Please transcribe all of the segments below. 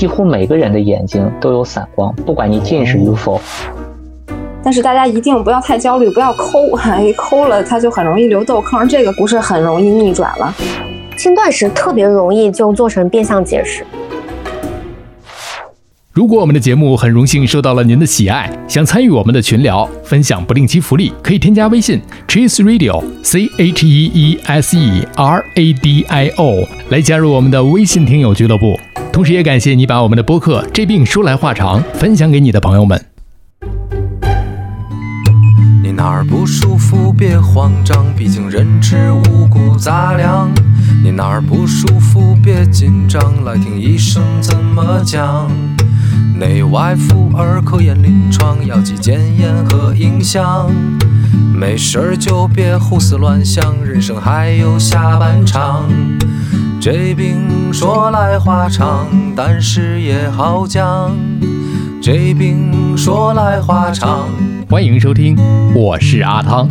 几乎每个人的眼睛都有散光，不管你近视与否。但是大家一定不要太焦虑，不要抠，一抠了它就很容易留痘坑，这个不是很容易逆转了。轻断食特别容易就做成变相节食。如果我们的节目很荣幸受到了您的喜爱，想参与我们的群聊，分享不定期福利，可以添加微信 Cheese Radio C H E E S E R A D I O 来加入我们的微信听友俱乐部。同时，也感谢你把我们的播客《这病说来话长》分享给你的朋友们。你哪儿不舒服别慌张，毕竟人吃五谷杂粮。你哪儿不舒服别紧张，来听医生怎么讲。内外妇儿科研临床，药剂检验和影像。没事儿就别胡思乱想，人生还有下半场。这病说来话长，但是也好讲。这病说来话长。欢迎收听，我是阿汤。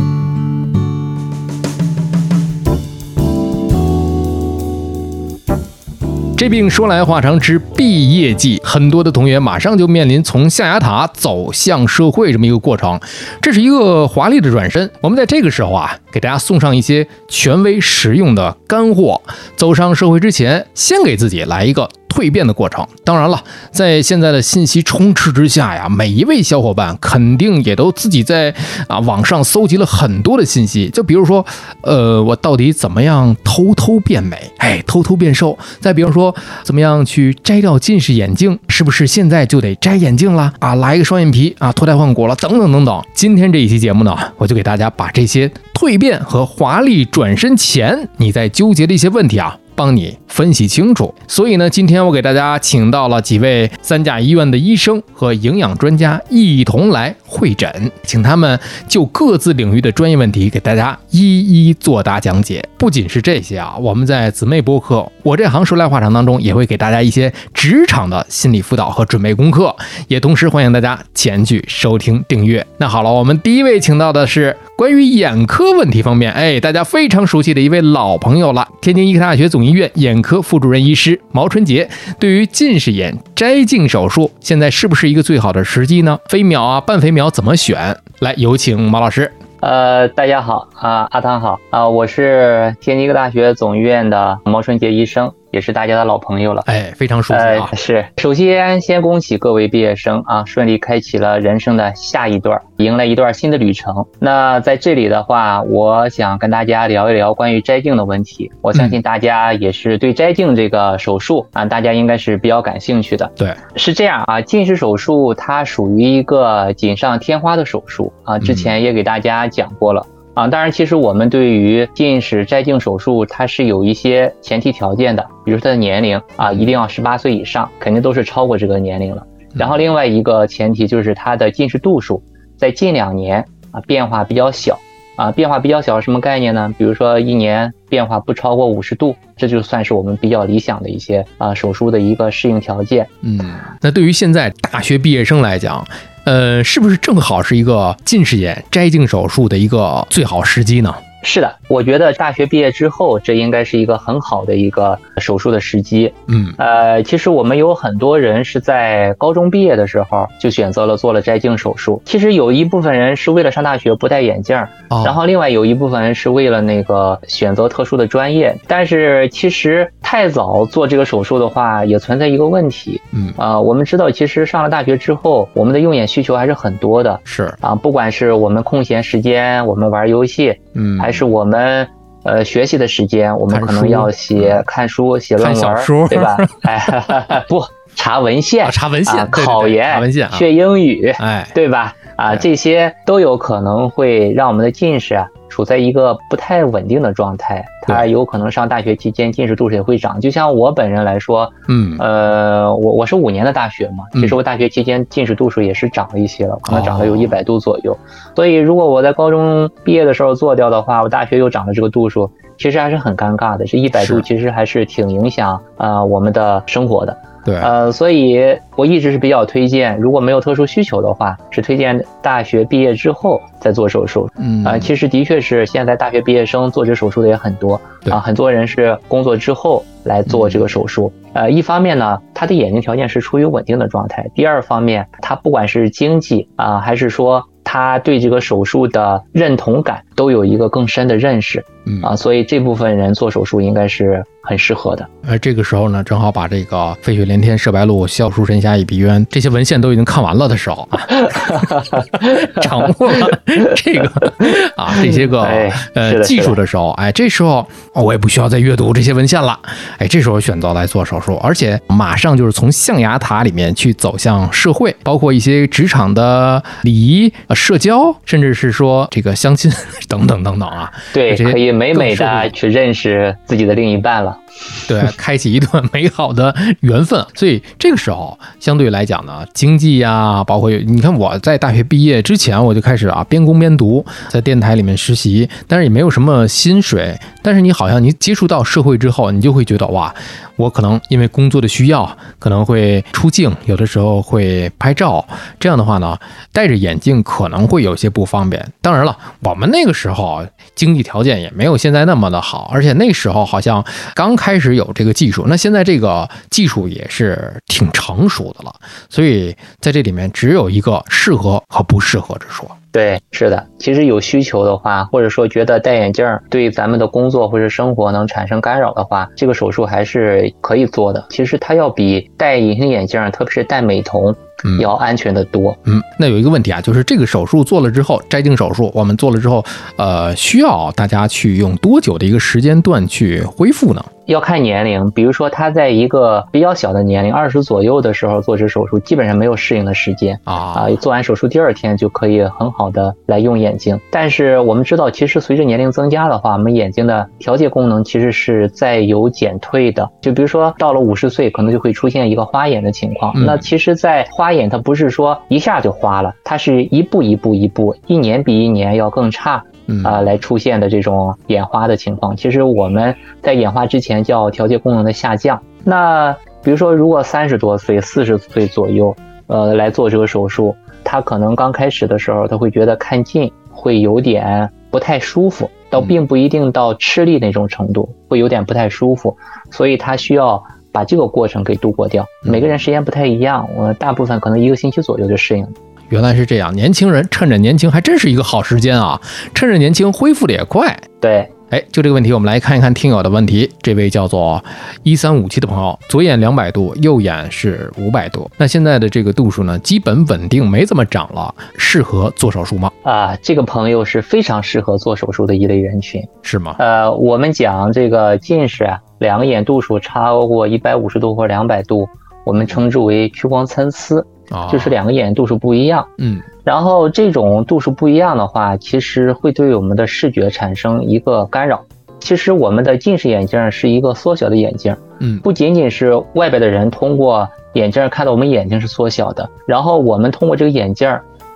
这病说来话长之毕业季，很多的同学马上就面临从象牙塔走向社会这么一个过程，这是一个华丽的转身。我们在这个时候啊，给大家送上一些权威实用的干货。走上社会之前，先给自己来一个。蜕变的过程，当然了，在现在的信息充斥之下呀，每一位小伙伴肯定也都自己在啊网上搜集了很多的信息。就比如说，呃，我到底怎么样偷偷变美？哎，偷偷变瘦？再比如说，怎么样去摘掉近视眼镜？是不是现在就得摘眼镜了？啊，来一个双眼皮啊，脱胎换骨了？等等等等。今天这一期节目呢，我就给大家把这些蜕变和华丽转身前你在纠结的一些问题啊。帮你分析清楚，所以呢，今天我给大家请到了几位三甲医院的医生和营养专家一同来会诊，请他们就各自领域的专业问题给大家一一作答讲解。不仅是这些啊，我们在姊妹播客《我这行说来话长》当中也会给大家一些职场的心理辅导和准备功课，也同时欢迎大家前去收听订阅。那好了，我们第一位请到的是。关于眼科问题方面，哎，大家非常熟悉的一位老朋友了，天津医科大学总医院眼科副主任医师毛春杰。对于近视眼摘镜手术，现在是不是一个最好的时机呢？飞秒啊，半飞秒要怎么选？来，有请毛老师。呃，大家好啊，阿汤好啊，我是天津医科大学总医院的毛春杰医生。也是大家的老朋友了，哎，非常熟悉啊。是，首先先恭喜各位毕业生啊，顺利开启了人生的下一段，迎来一段新的旅程。那在这里的话，我想跟大家聊一聊关于摘镜的问题。我相信大家也是对摘镜这个手术啊，大家应该是比较感兴趣的。对，是这样啊，近视手术它属于一个锦上添花的手术啊，之前也给大家讲过了。啊，当然，其实我们对于近视摘镜手术，它是有一些前提条件的，比如说它的年龄啊，一定要十八岁以上，肯定都是超过这个年龄了。然后另外一个前提就是它的近视度数在近两年啊变化比较小啊，变化比较小什么概念呢？比如说一年变化不超过五十度，这就算是我们比较理想的一些啊手术的一个适应条件。嗯，那对于现在大学毕业生来讲。呃，是不是正好是一个近视眼摘镜手术的一个最好时机呢？是的，我觉得大学毕业之后，这应该是一个很好的一个手术的时机。嗯，呃，其实我们有很多人是在高中毕业的时候就选择了做了摘镜手术。其实有一部分人是为了上大学不戴眼镜，然后另外有一部分人是为了那个选择特殊的专业。但是其实太早做这个手术的话，也存在一个问题。嗯，啊，我们知道，其实上了大学之后，我们的用眼需求还是很多的。是啊，不管是我们空闲时间，我们玩游戏，嗯，还是我们呃学习的时间，我们可能要写看书、写论文，对吧？哎，不查文献，查文献，考研，文献，学英语，哎，对吧？啊，这些都有可能会让我们的近视啊处在一个不太稳定的状态，它有可能上大学期间近视度数也会长。就像我本人来说，嗯，呃，我我是五年的大学嘛，其实我大学期间近视度数也是涨了一些了，可能涨了有一百度左右。所以如果我在高中毕业的时候做掉的话，我大学又涨了这个度数，其实还是很尴尬的。这一百度其实还是挺影响啊我们的生活的。对，呃，所以我一直是比较推荐，如果没有特殊需求的话，是推荐大学毕业之后再做手术。嗯，啊，其实的确是现在大学毕业生做这手术的也很多，啊，很多人是工作之后来做这个手术。呃，一方面呢，他的眼睛条件是处于稳定的状态。第二方面，他不管是经济啊，还是说他对这个手术的认同感，都有一个更深的认识。嗯啊，所以这部分人做手术应该是很适合的。而这个时候呢，正好把这个《飞雪连天射白鹿，笑书神侠倚碧鸳》这些文献都已经看完了的时候啊，掌握了这个啊 这些个哎呃技术的时候，哎，这时候哦我也不需要再阅读这些文献了，哎，这时候选择来做手术，而且马上就是从象牙塔里面去走向社会，包括一些职场的礼仪、呃社交，甚至是说这个相亲等等等等啊，对，可以美美的去认识自己的另一半了。对，开启一段美好的缘分。所以这个时候，相对来讲呢，经济呀，包括你看我在大学毕业之前，我就开始啊边工边读，在电台里面实习，但是也没有什么薪水。但是你好像你接触到社会之后，你就会觉得哇，我可能因为工作的需要，可能会出镜，有的时候会拍照。这样的话呢，戴着眼镜可能会有些不方便。当然了，我们那个时时候经济条件也没有现在那么的好，而且那时候好像刚开始有这个技术，那现在这个技术也是挺成熟的了。所以在这里面只有一个适合和不适合之说。对，是的。其实有需求的话，或者说觉得戴眼镜儿对咱们的工作或者生活能产生干扰的话，这个手术还是可以做的。其实它要比戴隐形眼镜，特别是戴美瞳，要安全的多。嗯，那有一个问题啊，就是这个手术做了之后，摘镜手术我们做了之后，呃，需要大家去用多久的一个时间段去恢复呢？要看年龄，比如说他在一个比较小的年龄，二十左右的时候做这手术，基本上没有适应的时间。啊啊，做完手术第二天就可以很好的来用眼睛。但是我们知道，其实随着年龄增加的话，我们眼睛的调节功能其实是在有减退的。就比如说到了五十岁，可能就会出现一个花眼的情况。嗯那其实，在花眼它不是说一下就花了，它是一步一步一步，一年比一年要更差。嗯啊、来出现的这种眼花的情况，其实我们在眼花之前叫调节功能的下降。那比如说，如果三十多岁、四十岁左右，呃，来做这个手术，他可能刚开始的时候，他会觉得看近会有点不太舒服，倒嗯并不一定到吃力那种程度，会有点不太舒服，所以他需要把这个过程给度过掉。嗯每个人时间不太一样，我大部分可能一个星期左右就适应了。原来是这样，年轻人趁着年轻还真是一个好时间啊，趁着年轻恢复的也快。对，哎，就这个问题，我们来看一看听友的问题。这位叫做一三五七的朋友，左眼两百度，右眼是五百度。那现在的这个度数呢，基本稳定，没怎么长了，适合做手术吗？啊，这个朋友是非常适合做手术的一类人群。是吗？呃，我们讲这个近视啊，两个眼度数超过一百五十度或两百度，我们称之为屈光参差，啊，就是两个眼度数不一样。嗯然后这种度数不一样的话，其实会对我们的视觉产生一个干扰。其实我们的近视眼镜是一个缩小的眼镜，嗯不仅仅是外边的人通过眼镜看到我们眼睛是缩小的，然后我们通过这个眼镜，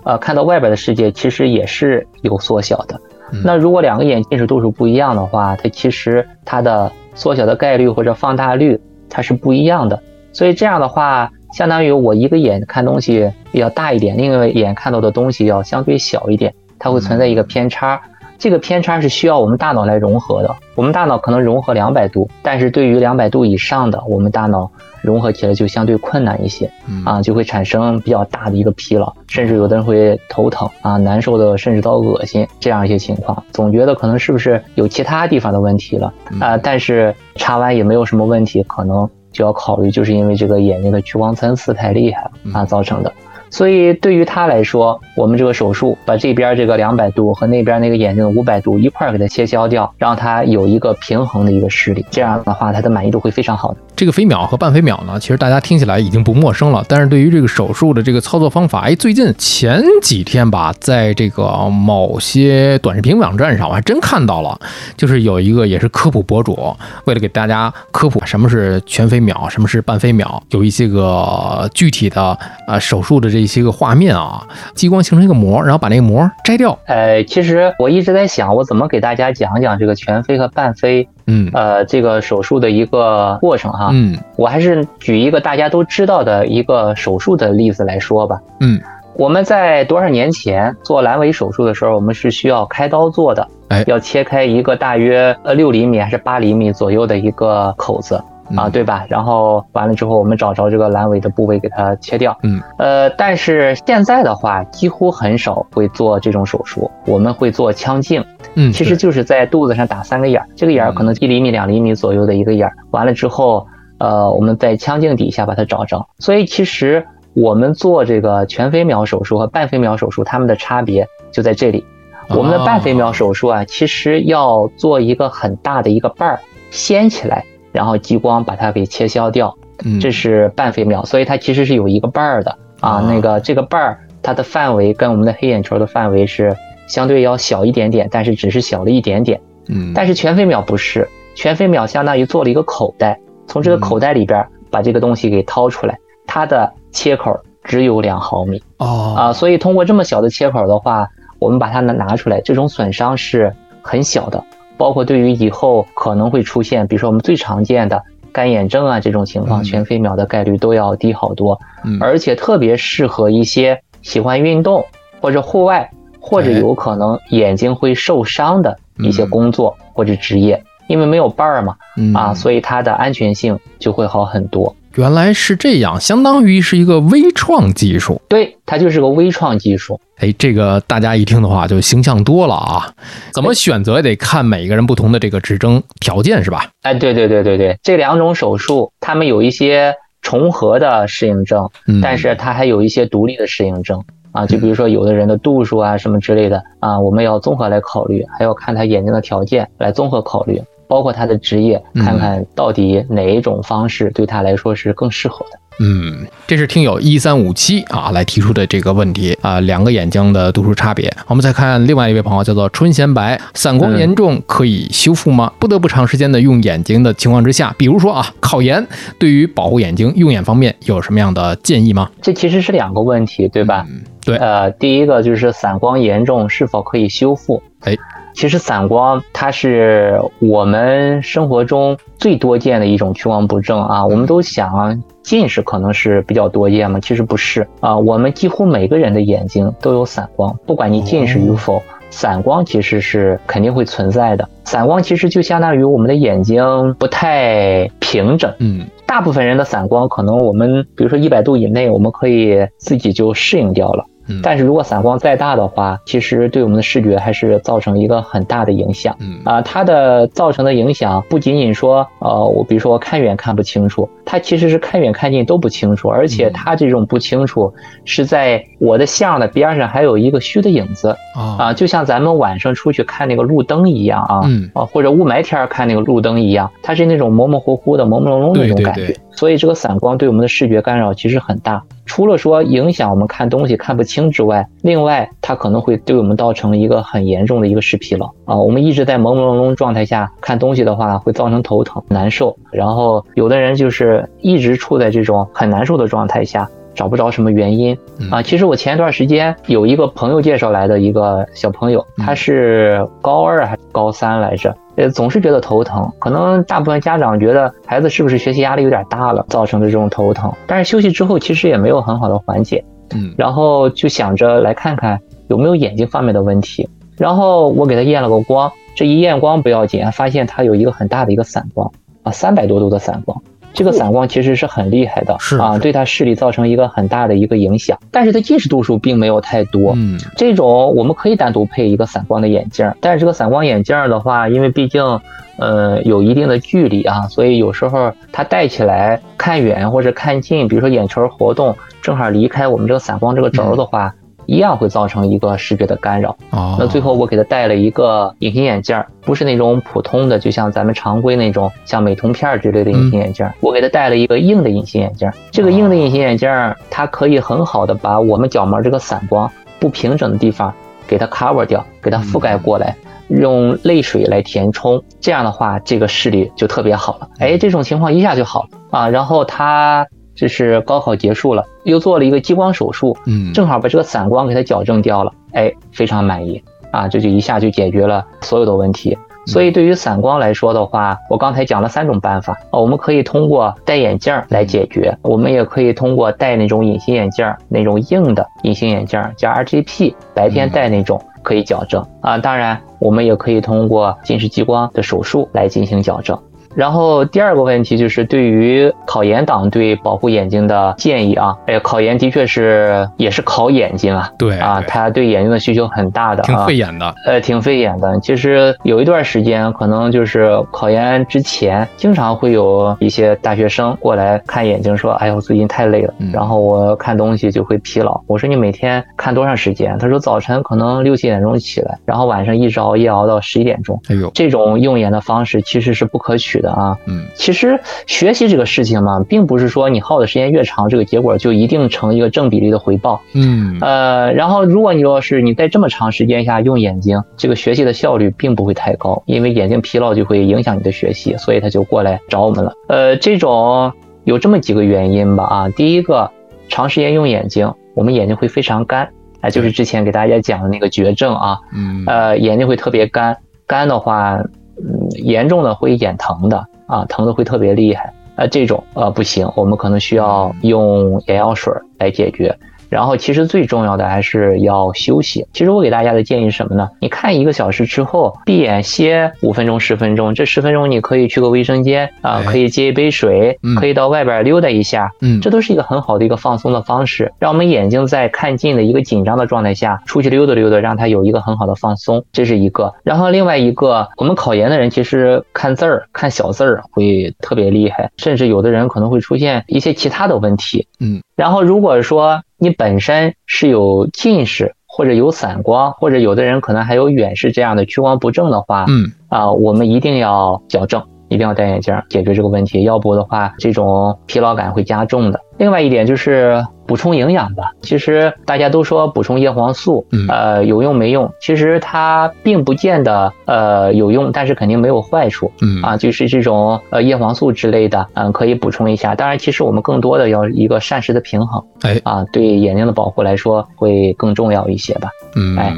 呃，看到外边的世界其实也是有缩小的。嗯那如果两个眼近视度数不一样的话，它其实它的缩小的概率或者放大率它是不一样的。所以这样的话，相当于我一个眼看东西要大一点，另一个眼看到的东西要相对小一点，它会存在一个偏差。这个偏差是需要我们大脑来融合的。我们大脑可能融合两百度，但是对于两百度以上的，我们大脑融合起来就相对困难一些。嗯啊，就会产生比较大的一个疲劳，甚至有的人会头疼啊，难受的甚至到恶心这样一些情况，总觉得可能是不是有其他地方的问题了啊？但是查完也没有什么问题，可能就要考虑就是因为这个眼睛的屈光参差太厉害了啊造成的。所以对于他来说，我们这个手术把这边这个两百度和那边那个眼睛的五百度一块儿给它切削掉，让它有一个平衡的一个视力，这样的话，他的满意度会非常好的。这个飞秒和半飞秒呢，其实大家听起来已经不陌生了。但是对于这个手术的这个操作方法，哎，最近前几天吧，在这个某些短视频网站上，我还真看到了，就是有一个也是科普博主，为了给大家科普什么是全飞秒，什么是半飞秒，有一些个具体的呃手术的这一些个画面啊，激光形成一个膜，然后把那个膜摘掉，呃，其实我一直在想，我怎么给大家讲讲这个全飞和半飞，嗯呃，这个手术的一个过程哈。嗯我还是举一个大家都知道的一个手术的例子来说吧。嗯，我们在多少年前做阑尾手术的时候，我们是需要开刀做的，哎要切开一个大约呃六厘米还是八厘米左右的一个口子。啊，对吧？然后完了之后，我们找着这个阑尾的部位给它切掉。嗯，呃，但是现在的话，几乎很少会做这种手术，我们会做腔镜。嗯，其实就是在肚子上打三个眼儿，这个眼儿可能一厘米、两厘米左右的一个眼儿，完了之后，呃，我们在腔镜底下把它找着。所以其实我们做这个全飞秒手术和半飞秒手术，它们的差别就在这里。我们的半飞秒手术啊，其实要做一个很大的一个瓣儿掀起来，然后激光把它给切削掉，嗯这是半飞秒，所以它其实是有一个瓣儿的啊。哦那个这个瓣儿，它的范围跟我们的黑眼球的范围是相对要小一点点，但是只是小了一点点。嗯，但是全飞秒不是，全飞秒相当于做了一个口袋，从这个口袋里边把这个东西给掏出来，它的切口只有两毫米。哦啊，所以通过这么小的切口的话，我们把它拿拿出来，这种损伤是很小的，包括对于以后可能会出现，比如说我们最常见的干眼症啊这种情况，嗯。全飞秒的概率都要低好多，嗯。而且特别适合一些喜欢运动或者户外或者哎。有可能眼睛会受伤的一些嗯。工作或者职业，因为没有伴儿嘛，嗯。啊，所以它的安全性就会好很多。原来是这样，相当于是一个微创技术。对，它就是个微创技术。哎，这个大家一听的话就形象多了啊。怎么选择也得看每个人不同的这个指征条件是吧？哎，对对对对对，这两种手术他们有一些重合的适应症，嗯，但是它还有一些独立的适应症啊，就比如说有的人的度数啊什么之类的啊，我们要综合来考虑，还要看他眼睛的条件来综合考虑，包括他的职业，嗯看看到底哪一种方式对他来说是更适合的。嗯，这是听友一三五七啊来提出的这个问题啊，两个眼睛的度数差别。我们再看另外一位朋友，叫做春贤白，散光严重可以修复吗？不得不长时间的用眼睛的情况之下，比如说啊考研，对于保护眼睛用眼方面有什么样的建议吗？这其实是两个问题，对吧？嗯，对，呃，第一个就是散光严重是否可以修复？哎，其实散光它是我们生活中最多见的一种屈光不正啊。我们都想啊，近视可能是比较多见嘛，其实不是啊。我们几乎每个人的眼睛都有散光，不管你近视与否。散光其实是肯定会存在的，散光其实就相当于我们的眼睛不太平整，嗯大部分人的散光可能我们比如说一百度以内，我们可以自己就适应掉了。嗯，但是如果散光再大的话，其实对我们的视觉还是造成一个很大的影响。嗯啊，它的造成的影响不仅仅说，呃，我比如说我看远看不清楚，它其实是看远看近都不清楚，而且嗯它这种不清楚是在我的像的边上还有一个虚的影子啊啊，就像咱们晚上出去看那个路灯一样啊，嗯啊，或者雾霾天儿看那个路灯一样，它是那种模模糊糊的、朦朦胧胧的那种感觉。对对对所以这个散光对我们的视觉干扰其实很大，除了说影响我们看东西看不清之外，另外它可能会对我们造成一个很严重的一个视疲劳啊。我们一直在朦朦胧胧状态下看东西的话，会造成头疼、难受。然后有的人就是一直处在这种很难受的状态下。找不着什么原因嗯啊！其实我前一段时间有一个朋友介绍来的一个小朋友，嗯他是高二还是高三来着？呃，总是觉得头疼，可能大部分家长觉得孩子是不是学习压力有点大了，造成的这种头疼。但是休息之后其实也没有很好的缓解，嗯然后就想着来看看有没有眼睛方面的问题。然后我给他验了个光，这一验光不要紧，发现他有一个很大的一个散光啊，三百多度的散光。这个散光其实是很厉害的，啊，是啊对他视力造成一个很大的一个影响。但是他近视度数并没有太多，嗯这种我们可以单独配一个散光的眼镜儿，但是这个散光眼镜儿的话，因为毕竟，呃，有一定的距离啊，所以有时候它戴起来看远或者看近，比如说眼球活动正好离开我们这个散光这个轴儿的话，一样会造成一个视觉的干扰。哦，那最后我给他戴了一个隐形眼镜儿，不是那种普通的，就像咱们常规那种像美瞳片儿之类的隐形眼镜儿，我给他戴了一个硬的隐形眼镜儿。这个硬的隐形眼镜儿，它可以很好的把我们角膜这个散光不平整的地方给它 cover 掉，给它覆盖过来。用泪水来填充，这样的话，这个视力就特别好了。哎，这种情况一下就好了啊。然后他就是高考结束了，又做了一个激光手术，嗯正好把这个散光给它矫正掉了，哎，非常满意啊，这就一下就解决了所有的问题。所以对于散光来说的话，我刚才讲了三种办法啊，我们可以通过戴眼镜来解决，我们也可以通过戴那种隐形眼镜，那种硬的隐形眼镜儿，叫 RGP，白天戴那种可以矫正啊。当然，我们也可以通过近视激光的手术来进行矫正。然后第二个问题就是对于考研党对保护眼睛的建议啊，哎，考研的确是也是考眼睛啊，对啊，对它对眼睛的需求很大的挺啊费眼的。呃，挺费眼的。其实有一段时间，可能就是考研之前，经常会有一些大学生过来看眼睛，说：“哎呦，我最近太累了，嗯然后我看东西就会疲劳。”我说：“你每天看多长时间？”他说：“早晨可能六七点钟起来，然后晚上一直熬夜熬到十一点钟。”哎呦，这种用眼的方式其实是不可取的啊。嗯，其实学习这个事情嘛，并不是说你耗的时间越长，这个结果就一定成一个正比例的回报。嗯，呃，然后如果你要是你在这么长时间下用眼睛，这个学习的效率并不会太高，因为眼睛疲劳就会影响你的学习，所以他就过来找我们了。呃，这种有这么几个原因吧啊，第一个，长时间用眼睛，我们眼睛会非常干，哎、就是之前给大家讲的那个绝症啊，嗯，呃，眼睛会特别干，干的话，嗯，严重的会眼疼的啊，疼的会特别厉害。那，这种呃不行，我们可能需要用眼药水来解决。然后，其实最重要的还是要休息。其实我给大家的建议是什么呢？你看一个小时之后，闭眼歇五分钟、十分钟，这十分钟你可以去个卫生间啊、哎可以接一杯水嗯，可以到外边溜达一下，嗯，这都是一个很好的一个放松的方式，让我们眼睛在看近的一个紧张的状态下出去溜达溜达，让它有一个很好的放松，这是一个。然后另外一个，我们考研的人其实看字儿、看小字儿会特别厉害，甚至有的人可能会出现一些其他的问题。嗯，然后如果说你本身是有近视。或者有散光，或者有的人可能还有远视这样的屈光不正的话，嗯，啊，我们一定要矫正，一定要戴眼镜解决这个问题，要不的话，这种疲劳感会加重的。另外一点就是补充营养吧。其实大家都说补充叶黄素，嗯呃，有用没用？其实它并不见得呃有用，但是肯定没有坏处。嗯啊，就是这种呃叶黄素之类的，嗯，可以补充一下。当然，其实我们更多的要一个膳食的平衡哎，啊，对眼睛的保护来说会更重要一些吧。嗯哎，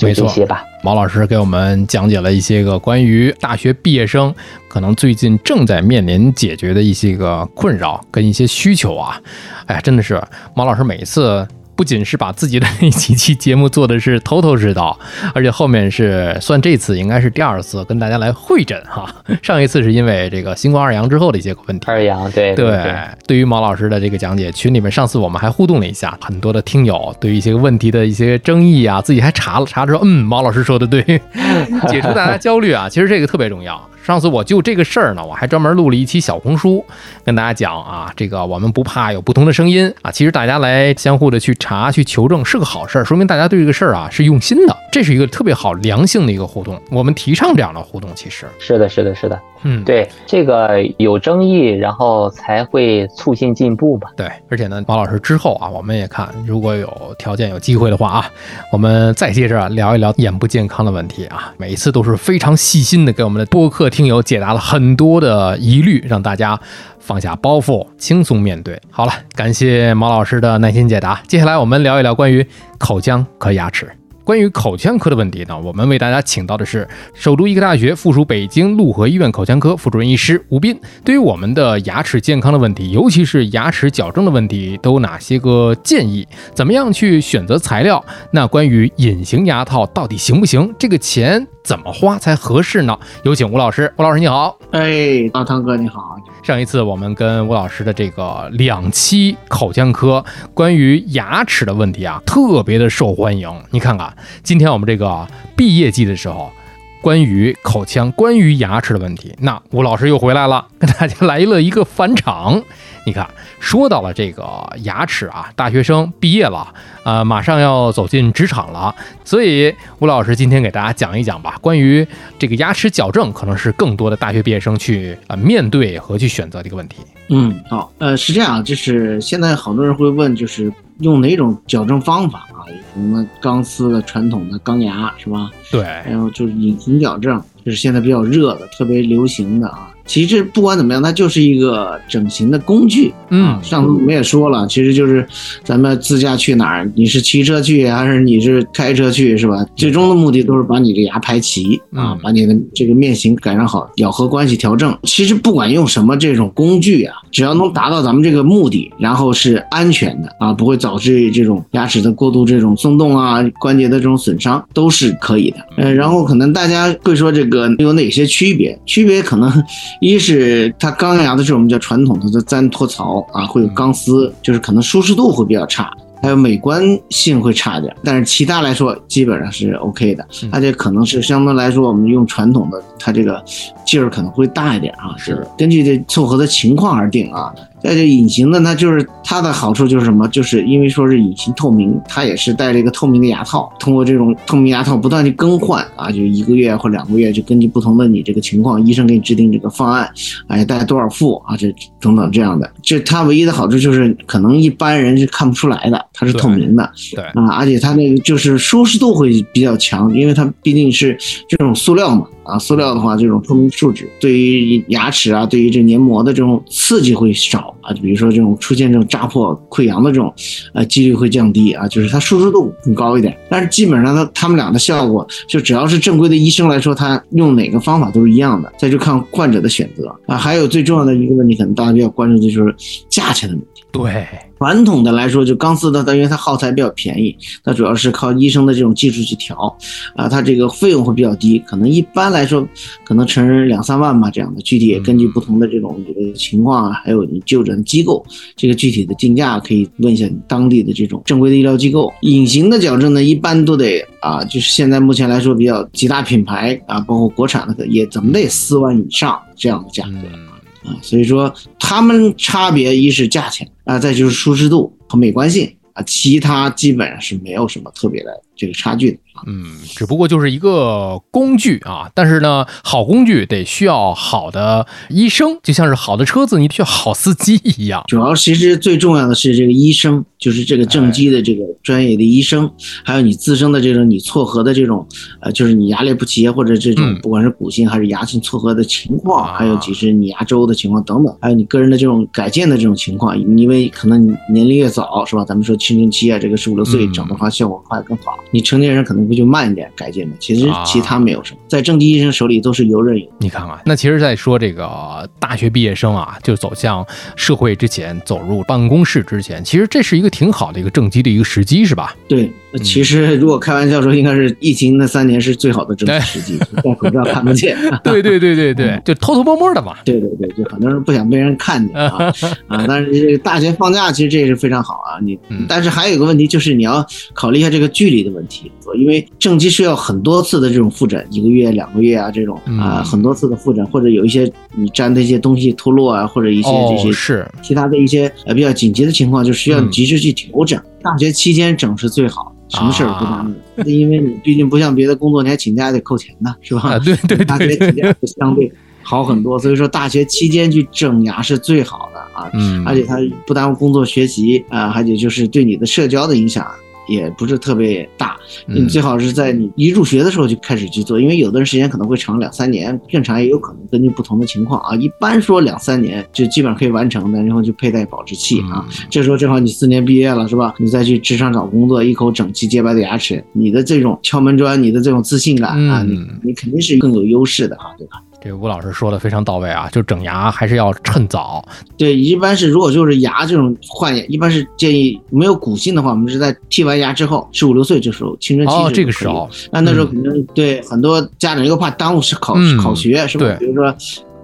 就没错。这些吧。毛老师给我们讲解了一些个关于大学毕业生可能最近正在面临解决的一些个困扰跟一些需求啊，哎呀，真的是毛老师每一次。不仅是把自己的那几期节目做的是头头是道，而且后面是算这次应该是第二次跟大家来会诊哈。上一次是因为这个新冠二阳之后的一些个问题，二阳，对对对，对于毛老师的这个讲解，群里面上次我们还互动了一下，很多的听友对于一些问题的一些争议啊，自己还查了查之后，嗯，毛老师说的对，解除大家焦虑啊，其实这个特别重要。上次我就这个事儿呢，我还专门录了一期小红书，跟大家讲啊，这个我们不怕有不同的声音啊，其实大家来相互的去查去求证是个好事儿，说明大家对这个事儿啊是用心的，这是一个特别好良性的一个互动，我们提倡这样的互动，其实，是的，是的，是的。嗯，对这个有争议，然后才会促进进步吧。对，而且呢，毛老师之后啊，我们也看，如果有条件、有机会的话啊，我们再接着聊一聊眼部健康的问题啊。每一次都是非常细心的给我们的播客听友解答了很多的疑虑，让大家放下包袱，轻松面对。好了，感谢毛老师的耐心解答。接下来我们聊一聊关于口腔和牙齿。关于口腔科的问题呢，我们为大家请到的是首都医科大学附属北京陆河医院口腔科副主任医师吴斌。对于我们的牙齿健康的问题，尤其是牙齿矫正的问题，都有哪些个建议？怎么样去选择材料？那关于隐形牙套到底行不行？这个钱怎么花才合适呢？有请吴老师。吴老师你好。哎，大汤哥你好。上一次我们跟吴老师的这个两期口腔科关于牙齿的问题啊，特别的受欢迎。你看看，今天我们这个毕业季的时候，关于口腔、关于牙齿的问题，那吴老师又回来了，跟大家来了一个返场。你看，说到了这个牙齿啊，大学生毕业了，呃，马上要走进职场了，所以吴老师今天给大家讲一讲吧，关于这个牙齿矫正，可能是更多的大学毕业生去啊、呃面对和去选择的一个问题。嗯，好，呃，是这样，就是现在好多人会问，就是用哪种矫正方法啊？什么钢丝的、传统的钢牙是吧？对，还有就是隐形矫正，就是现在比较热的、特别流行的啊。其实不管怎么样，它就是一个整形的工具。嗯上次我们也说了，其实就是咱们自驾去哪儿，你是骑车去还是你是开车去，是吧？最终的目的都是把你的牙排齐啊嗯，把你的这个面型改善好，咬合关系调正。其实不管用什么这种工具啊，只要能达到咱们这个目的，然后是安全的啊，不会导致这种牙齿的过度这种松动啊、关节的这种损伤，都是可以的。呃，然后可能大家会说这个有哪些区别？区别可能一是它钢牙的是我们叫传统的它粘托槽啊，会有钢丝，就是可能舒适度会比较差。还有美观性会差点，但是其他来说基本上是 OK 的，而且可能是相对来说我们用传统的，它这个劲儿可能会大一点啊，是根据这凑合的情况而定啊。在这隐形的，那就是它的好处就是什么？就是因为说是隐形透明，它也是带了一个透明的牙套，通过这种透明牙套不断的更换啊，就一个月或两个月，就根据不同的你这个情况，医生给你制定这个方案，哎，戴多少副啊，这等等这样的。这它唯一的好处就是可能一般人是看不出来的，它是透明的，对啊，而且它那个就是舒适度会比较强，因为它毕竟是这种塑料嘛。啊，塑料的话，这种透明树脂对于牙齿啊，对于这黏膜的这种刺激会少。啊。比如说这种出现这种扎破、溃疡的这种，呃，几率会降低啊。就是它舒适度更高一点，但是基本上它它们俩的效果，就只要是正规的医生来说，他用哪个方法都是一样的。再就看患者的选择啊。还有最重要的一个问题，可能大家比较关注的就是价钱的问题。对。传统的来说，就钢丝的，它因为它耗材比较便宜，它主要是靠医生的这种技术去调，啊，它这个费用会比较低，可能一般来说，可能成人两三万吧这样的。具体也根据不同的这种情况啊，还有你就诊机构，这个具体的定价可以问一下你当地的这种正规的医疗机构。隐形的矫正呢，一般都得啊，就是现在目前来说比较几大品牌啊，包括国产的也怎么得四万以上这样的价格。啊，所以说他们差别一是价钱啊，再就是舒适度和美观性啊，其他基本上是没有什么特别的这个差距的。嗯，只不过就是一个工具啊，但是呢，好工具得需要好的医生，就像是好的车子，你需要好司机一样。主要其实最重要的是这个医生，就是这个正畸的这个专业的医生，还有你自身的这种你错颌的这种，呃，就是你牙列不齐或者这种不管是骨性还是牙性错颌的情况，还有其实你牙周的情况等等，还有你个人的这种改建的这种情况，因为可能你年龄越早是吧？咱们说青春期啊，这个十五六岁整的话效果会更好。你成年人可能。不就慢一点改进吗，其实其他没有什么，在正畸医生手里都是游刃有余。你看看，那其实，在说这个大学毕业生啊，就走向社会之前，走入办公室之前，其实这是一个挺好的一个正畸的一个时机，是吧？对，其实如果开玩笑说，应该是疫情那三年是最好的正畸时机，戴口罩看不见。对对对对对，就偷偷摸摸的嘛。对对对，就很多人不想被人看见啊啊！但是这个大学放假，其实这也是非常好啊。你，但是还有一个问题，就是你要考虑一下这个距离的问题，因为。正畸是要很多次的这种复诊，一个月、两个月啊，这种啊，很多次的复诊，或者有一些你粘的一些东西脱落啊，或者一些这些是其他的一些呃比较紧急的情况，就需要及时去调整。大学期间整是最好，什么事儿不耽误，因为你毕竟不像别的工作，你还请假还得扣钱呢，是吧？对对对，大学期间相对好很多，所以说大学期间去整牙是最好的啊，嗯，而且它不耽误工作学习啊，而且就是对你的社交的影响。也不是特别大，你最好是在你一入学的时候就开始去做，因为有的人时间可能会长两三年，更长也有可能根据不同的情况啊。一般说两三年就基本上可以完成的，然后就佩戴保质期啊。这时候正好你四年毕业了是吧？你再去职场找工作，一口整齐洁白的牙齿，你的这种敲门砖，你的这种自信感啊，你你肯定是更有优势的啊，对吧？这个吴老师说的非常到位啊，就整牙还是要趁早。对，一般是如果就是牙这种换牙，一般是建议没有骨性的话，我们是在剃完牙之后，十五六岁这时候青春期哦，这个时候，那那时候肯定对很多家长又怕耽误是考考学是吧？比如说。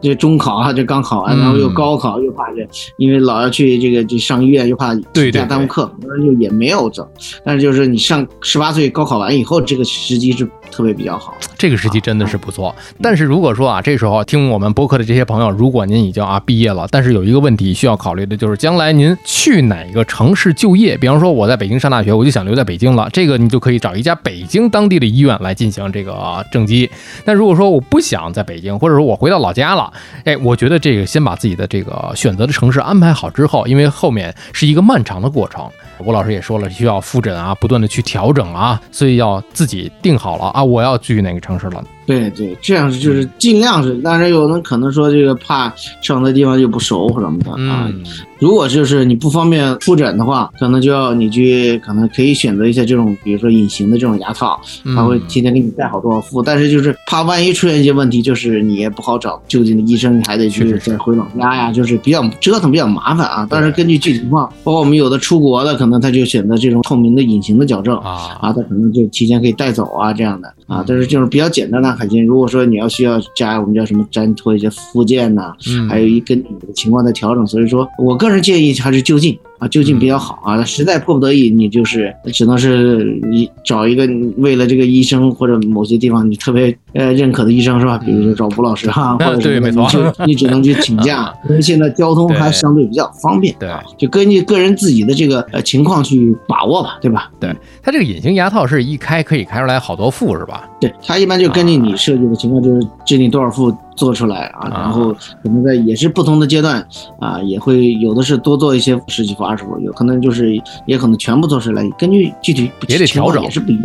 这中考啊，这刚考完，然后又高考，又怕这，因为老要去这个这上医院，又怕请假耽误课，那就也没有整。但是就是你上十八岁高考完以后，这个时机是特别比较好。这个时期真的是不错。但是如果说啊，这时候听我们播客的这些朋友，如果您已经啊毕业了，但是有一个问题需要考虑的就是，将来您去哪个城市就业？比方说我在北京上大学，我就想留在北京了，这个你就可以找一家北京当地的医院来进行这个正畸。但如果说我不想在北京，或者说我回到老家了。哎，我觉得这个先把自己的这个选择的城市安排好之后，因为后面是一个漫长的过程。吴老师也说了，需要复诊啊，不断的去调整啊，所以要自己定好了啊，我要去哪个城市了。对对，这样是就是尽量是，但是有人可能说这个怕上的地方又不熟或什么的啊。如果就是你不方便复诊的话，可能就要你去，可能可以选择一些这种，比如说隐形的这种牙套，他会提前给你带好多少副。但是就是怕万一出现一些问题，就是你也不好找就近的医生，你还得去再回老家呀，就是比较折腾，比较麻烦啊。但是根据具体情况，包括我们有的出国的，可可能他就选择这种透明的隐形的矫正啊。啊，他可能就提前可以带走啊这样的。啊，但是就是比较简单的海鲜，如果说你要需要加我们叫什么粘托一些附件呐、嗯。还有一根据你的情况的调整，所以说我个人建议还是就近啊，就近比较好啊。实在迫不得已，你就是只能是你找一个为了这个医生或者某些地方你特别呃认可的医生是吧？比如说找吴老师哈，或者对没错你就你只能去请假，因为现在交通还相对比较方便，对啊，就根据个人自己的这个呃情况去把握吧，对吧？对它这个隐形牙套是一开可以开出来好多副是吧？对，它一般就根据你设计的情况，就是制定多少副做出来啊，啊。然后可能在也是不同的阶段啊，也会有的是多做一些十几副、二十副，有可能就是也可能全部做出来，根据具体也得调整。也是不一样。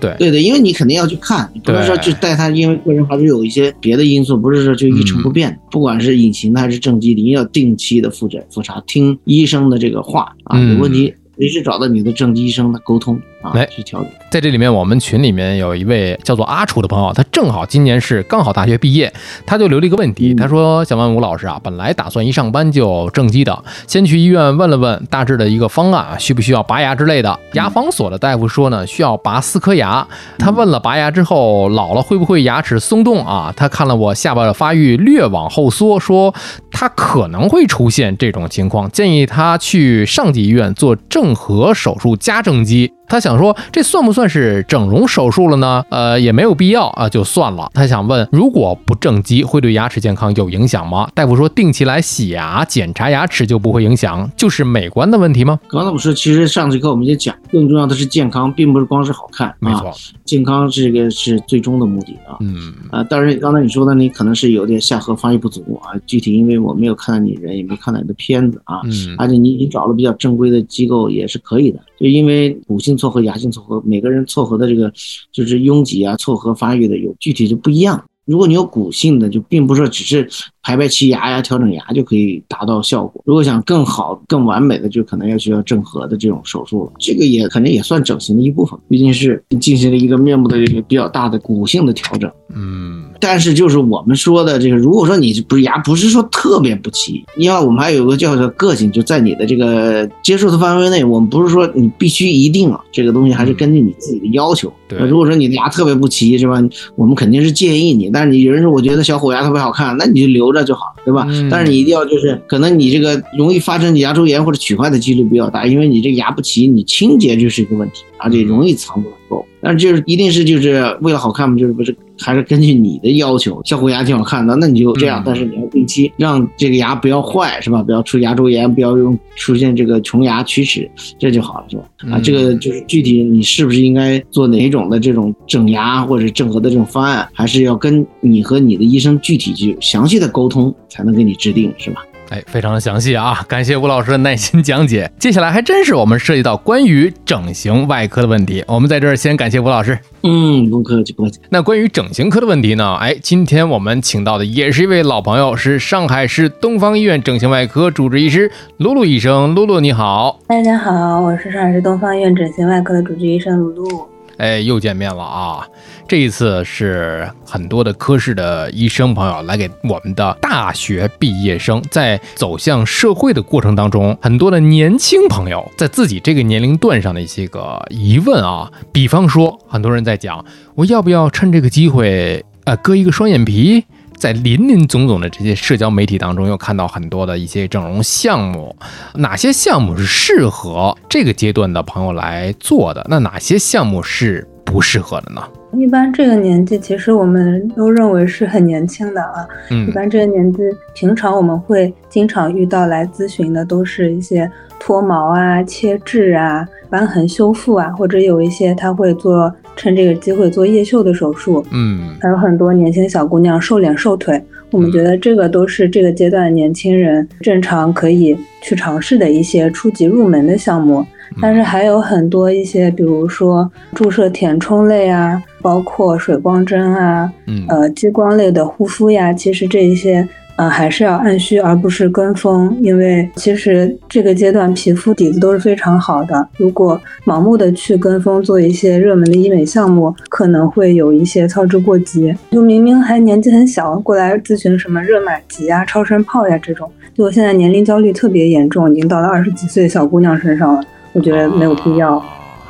对。对的，因为你肯定要去看，你不能说就带他，因为个人还是有一些别的因素，不是说就一成不变。不管是隐形的还是正畸的，一定要定期的复诊复查，听医生的这个话啊，嗯有问题随时找到你的正畸医生的沟通啊哎，去调整。在这里面，我们群里面有一位叫做阿楚的朋友，他正好今年是刚好大学毕业，他就留了一个问题，嗯他说：“想问吴老师啊，本来打算一上班就正畸的，先去医院问了问大致的一个方案啊，需不需要拔牙之类的。牙防所的大夫说呢，需要拔四颗牙。他问了拔牙之后老了会不会牙齿松动啊？他看了我下巴的发育略往后缩，说他可能会出现这种情况，建议他去上级医院做正颌手术加正畸。他想说，这算不算是整容手术了呢？呃，也没有必要啊，就算了。他想问，如果不正畸会对牙齿健康有影响吗？大夫说，定期来洗牙、检查牙齿就不会影响，就是美观的问题吗？刚才我说，其实上节课我们也讲，更重要的是健康，并不是光是好看。没错啊，，健康这个是最终的目的啊。嗯啊，当然，刚才你说的，你可能是有点下颌发育不足啊。具体因为我没有看到你人，也没看到你的片子啊，嗯而且你已经找了比较正规的机构也是可以的。就因为骨性错颌、牙性错颌，每个人错颌的这个就是拥挤啊、错颌发育的有具体是不一样。如果你有骨性的，就并不是说只是排排齐牙呀、调整牙就可以达到效果。如果想更好、更完美的，就可能要需要正颌的这种手术了。这个也肯定也算整形的一部分，毕竟是进行了一个面部的这个比较大的骨性的调整。嗯但是就是我们说的这个，如果说你不是牙不是说特别不齐，因为我们还有个叫做个性，就在你的这个接受的范围内，我们不是说你必须一定啊，这个东西还是根据你自己的要求。对那如果说你的牙特别不齐，是吧？我们肯定是建议你，但是你有人说我觉得小虎牙特别好看，那你就留着就好了，对吧？嗯但是你一定要就是，可能你这个容易发生牙周炎或者龋坏的几率比较大，因为你这牙不齐，你清洁就是一个问题，而且容易藏不够。但是就是一定是就是为了好看嘛，就是不是还是根据你的要求，小虎牙挺好看的，那你就这样。嗯但是你要定期让这个牙不要坏，是吧？不要出牙周炎，不要用出现这个虫牙龋齿，这就好了，是吧？啊，嗯这个就是具体你是不是应该做哪种的这种整牙或者正颌的这种方案，还是要跟你和你的医生具体去详细的沟通，才能给你制定，是吧？哎，非常的详细啊，感谢吴老师的耐心讲解。接下来还真是我们涉及到关于整形外科的问题，我们在这儿先感谢吴老师。嗯，不客气，不客气。那关于整形科的问题呢？哎，今天我们请到的也是一位老朋友，是上海市东方医院整形外科主治医师露露医生。露露你好，大家好，我是上海市东方医院整形外科的主治医生露露。哎，又见面了啊！这一次是很多的科室的医生朋友来给我们的大学毕业生，在走向社会的过程当中，很多的年轻朋友在自己这个年龄段上的一些个疑问啊，比方说，很多人在讲，我要不要趁这个机会，呃，割一个双眼皮？在林林总总的这些社交媒体当中，又看到很多的一些整容项目，哪些项目是适合这个阶段的朋友来做的？那哪些项目是不适合的呢？一般这个年纪，其实我们都认为是很年轻的啊。嗯一般这个年纪，平常我们会经常遇到来咨询的，都是一些脱毛啊、切痣啊、瘢痕修复啊，或者有一些他会做趁这个机会做叶秀的手术。嗯还有很多年轻小姑娘瘦脸瘦腿，我们觉得这个都是这个阶段年轻人正常可以去尝试的一些初级入门的项目。但是还有很多一些，比如说注射填充类啊，包括水光针啊，嗯呃，激光类的护肤呀，其实这一些。呃，还是要按需而不是跟风，因为其实这个阶段皮肤底子都是非常好的。如果盲目的去跟风做一些热门的医美项目，可能会有一些操之过急。就明明还年纪很小，过来咨询什么热玛吉啊、超声炮呀这种，就我现在年龄焦虑特别严重，已经到了二十几岁小姑娘身上了。我觉得没有必要。啊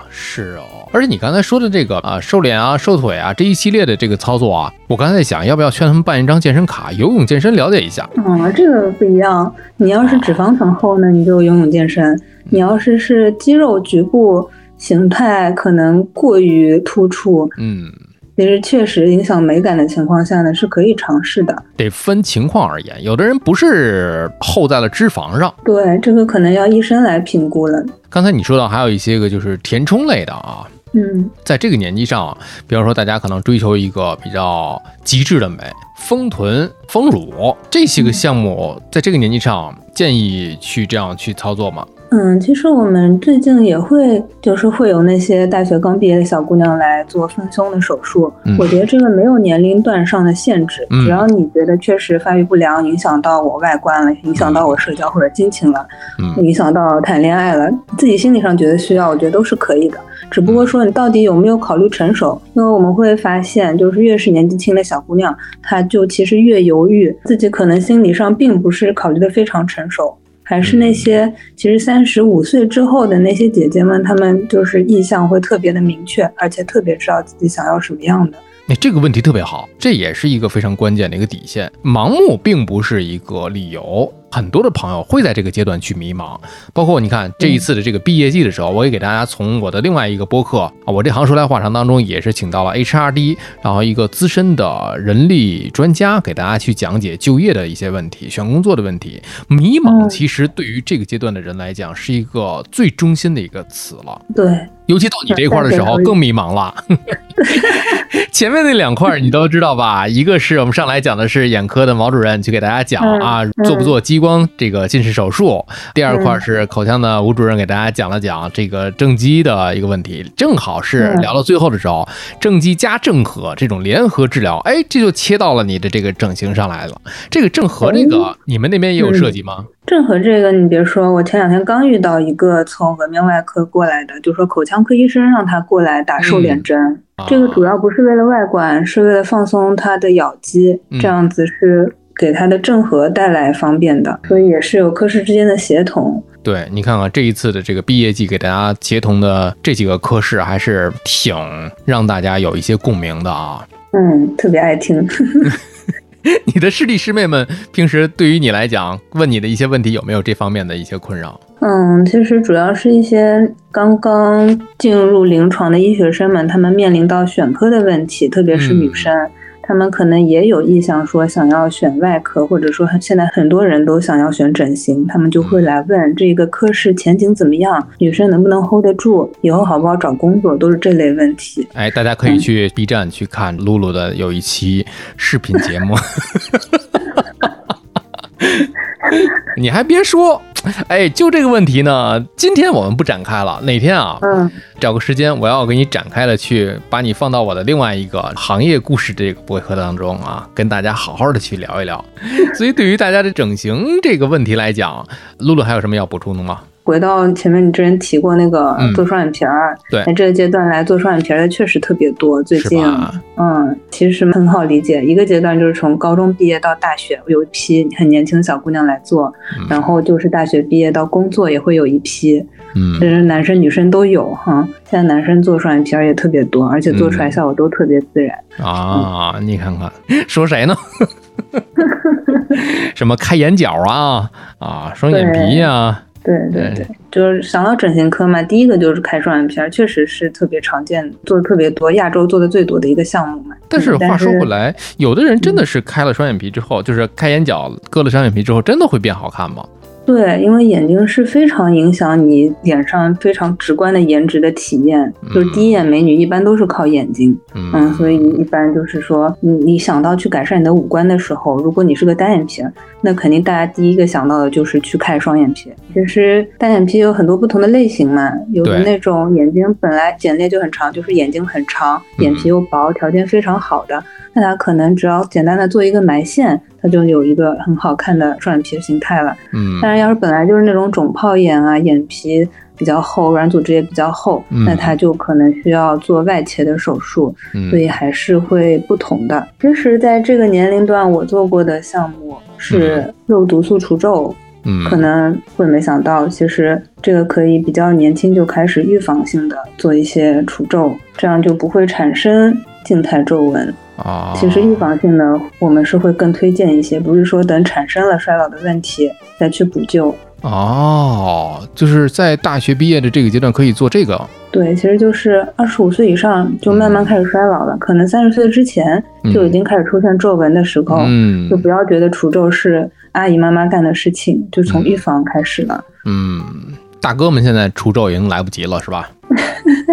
是哦，而且你刚才说的这个啊，瘦脸啊、瘦腿啊这一系列的这个操作啊，我刚才在想，要不要劝他们办一张健身卡，游泳健身了解一下？嗯，这个不一样。你要是脂肪层厚呢，你就游泳健身；你要是是肌肉局部形态可能过于突出，嗯，其实确实影响美感的情况下呢，是可以尝试的。得分情况而言，有的人不是厚在了脂肪上。对，这个可能要医生来评估了。刚才你说到还有一些个就是填充类的啊，嗯，在这个年纪上，比方说大家可能追求一个比较极致的美，丰臀、丰乳这些个项目，在这个年纪上建议去这样去操作吗？嗯，其实我们最近也会，就是会有那些大学刚毕业的小姑娘来做丰胸的手术。嗯我觉得这个没有年龄段上的限制，嗯只要你觉得确实发育不良，影响到我外观了，影响到我社交或者激情了，嗯影响到谈恋爱了，自己心理上觉得需要，我觉得都是可以的。只不过说你到底有没有考虑成熟？因为我们会发现，就是越是年纪轻的小姑娘，她就其实越犹豫，自己可能心理上并不是考虑的非常成熟。还是那些其实三十五岁之后的那些姐姐们，她们就是意向会特别的明确，而且特别知道自己想要什么样的。哎，这个问题特别好，这也是一个非常关键的一个底线。盲目并不是一个理由，很多的朋友会在这个阶段去迷茫。包括你看这一次的这个毕业季的时候，我也给大家从我的另外一个播客啊，我这行说来话长当中也是请到了 HRD，然后一个资深的人力专家给大家去讲解就业的一些问题、选工作的问题。迷茫嗯其实对于这个阶段的人来讲是一个最中心的一个词了。对，尤其到你这块儿的时候更迷茫了。前面那两块儿你都知道吧？一个是我们上来讲的是眼科的毛主任去给大家讲嗯啊，嗯做不做激光这个近视手术；第二块儿是口腔的吴主任给大家讲了讲这个正畸的一个问题。正好是嗯聊到最后的时候，正畸加正颌这种联合治疗，哎，这就切到了你的这个整形上来了。这个正颌这个，你们那边也有设计吗？正和这个，你别说，我前两天刚遇到一个从文明外科过来的，就说口腔科医生让他过来打瘦脸针。啊这个主要不是为了外观，是为了放松他的咬肌，嗯这样子是给他的正颌带来方便的，所以也是有科室之间的协同。对你看看这一次的这个毕业季给大家协同的这几个科室，还是挺让大家有一些共鸣的啊。嗯，特别爱听。你的师弟师妹们平时对于你来讲，问你的一些问题有没有这方面的一些困扰？嗯，其实主要是一些刚刚进入临床的医学生们，他们面临到选科的问题，特别是女嗯生，他们可能也有意向说想要选外科，或者说现在很多人都想要选整形，他们就会来问这个科室前景怎么样，女生能不能 hold 得住，以后好不好找工作，都是这类问题。哎，大家可以去 B 站去看露露的有一期视频节目。你还别说，哎，就这个问题呢，今天我们不展开了，哪天啊，嗯，找个时间，我要给你展开的去把你放到我的另外一个行业故事这个博客当中啊，跟大家好好的去聊一聊。所以对于大家的整形这个问题来讲，露露还有什么要补充的吗？回到前面你之前提过那个嗯做双眼皮儿，对在这个阶段来做双眼皮儿的确实特别多，最近。嗯，其实很好理解。一个阶段就是从高中毕业到大学，有一批很年轻的小姑娘来做，嗯然后就是大学毕业到工作也会有一批，嗯其实男生女生都有哈。现在男生做双眼皮儿也特别多，而且做出来嗯效果都特别自然。啊，你看看，说谁呢？什么开眼角啊啊，双眼皮呀、对对对，就是想到整形科嘛，第一个就是开双眼皮儿，确实是特别常见，做的特别多，亚洲做的最多的一个项目嘛。嗯但是话说回来，有的人真的是开了双眼皮之后，就是开眼角、割了双眼皮之后，真的会变好看吗？对，因为眼睛是非常影响你脸上非常直观的颜值的体验，就是第一眼美女一般都是靠眼睛，嗯嗯，所以一般就是说，你你想到去改善你的五官的时候，如果你是个单眼皮，那肯定大家第一个想到的就是去开双眼皮。其实单眼皮有很多不同的类型嘛，有的那种眼睛本来睑裂就很长，就是眼睛很长，眼皮又薄，条件非常好的，那他可能只要简单的做一个埋线，它就有一个很好看的双眼皮的形态了。嗯当然，要是本来就是那种肿泡眼啊，眼皮比较厚，软组织也比较厚，嗯那它就可能需要做外切的手术，嗯所以还是会不同的。其实，在这个年龄段，我做过的项目嗯是肉毒素除皱。嗯，可能会没想到，其实这个可以比较年轻就开始预防性的做一些除皱，这样就不会产生静态皱纹。啊，其实预防性呢我们是会更推荐一些，不是说等产生了衰老的问题再去补救。哦，就是在大学毕业的这个阶段可以做这个。对，其实就是二十五岁以上就慢慢开始衰老了，可能三十岁之前就已经开始出现皱纹的时候，嗯就不要觉得除皱是阿姨妈妈干的事情，就从预防开始了。嗯，大哥们现在除皱已经来不及了，是吧？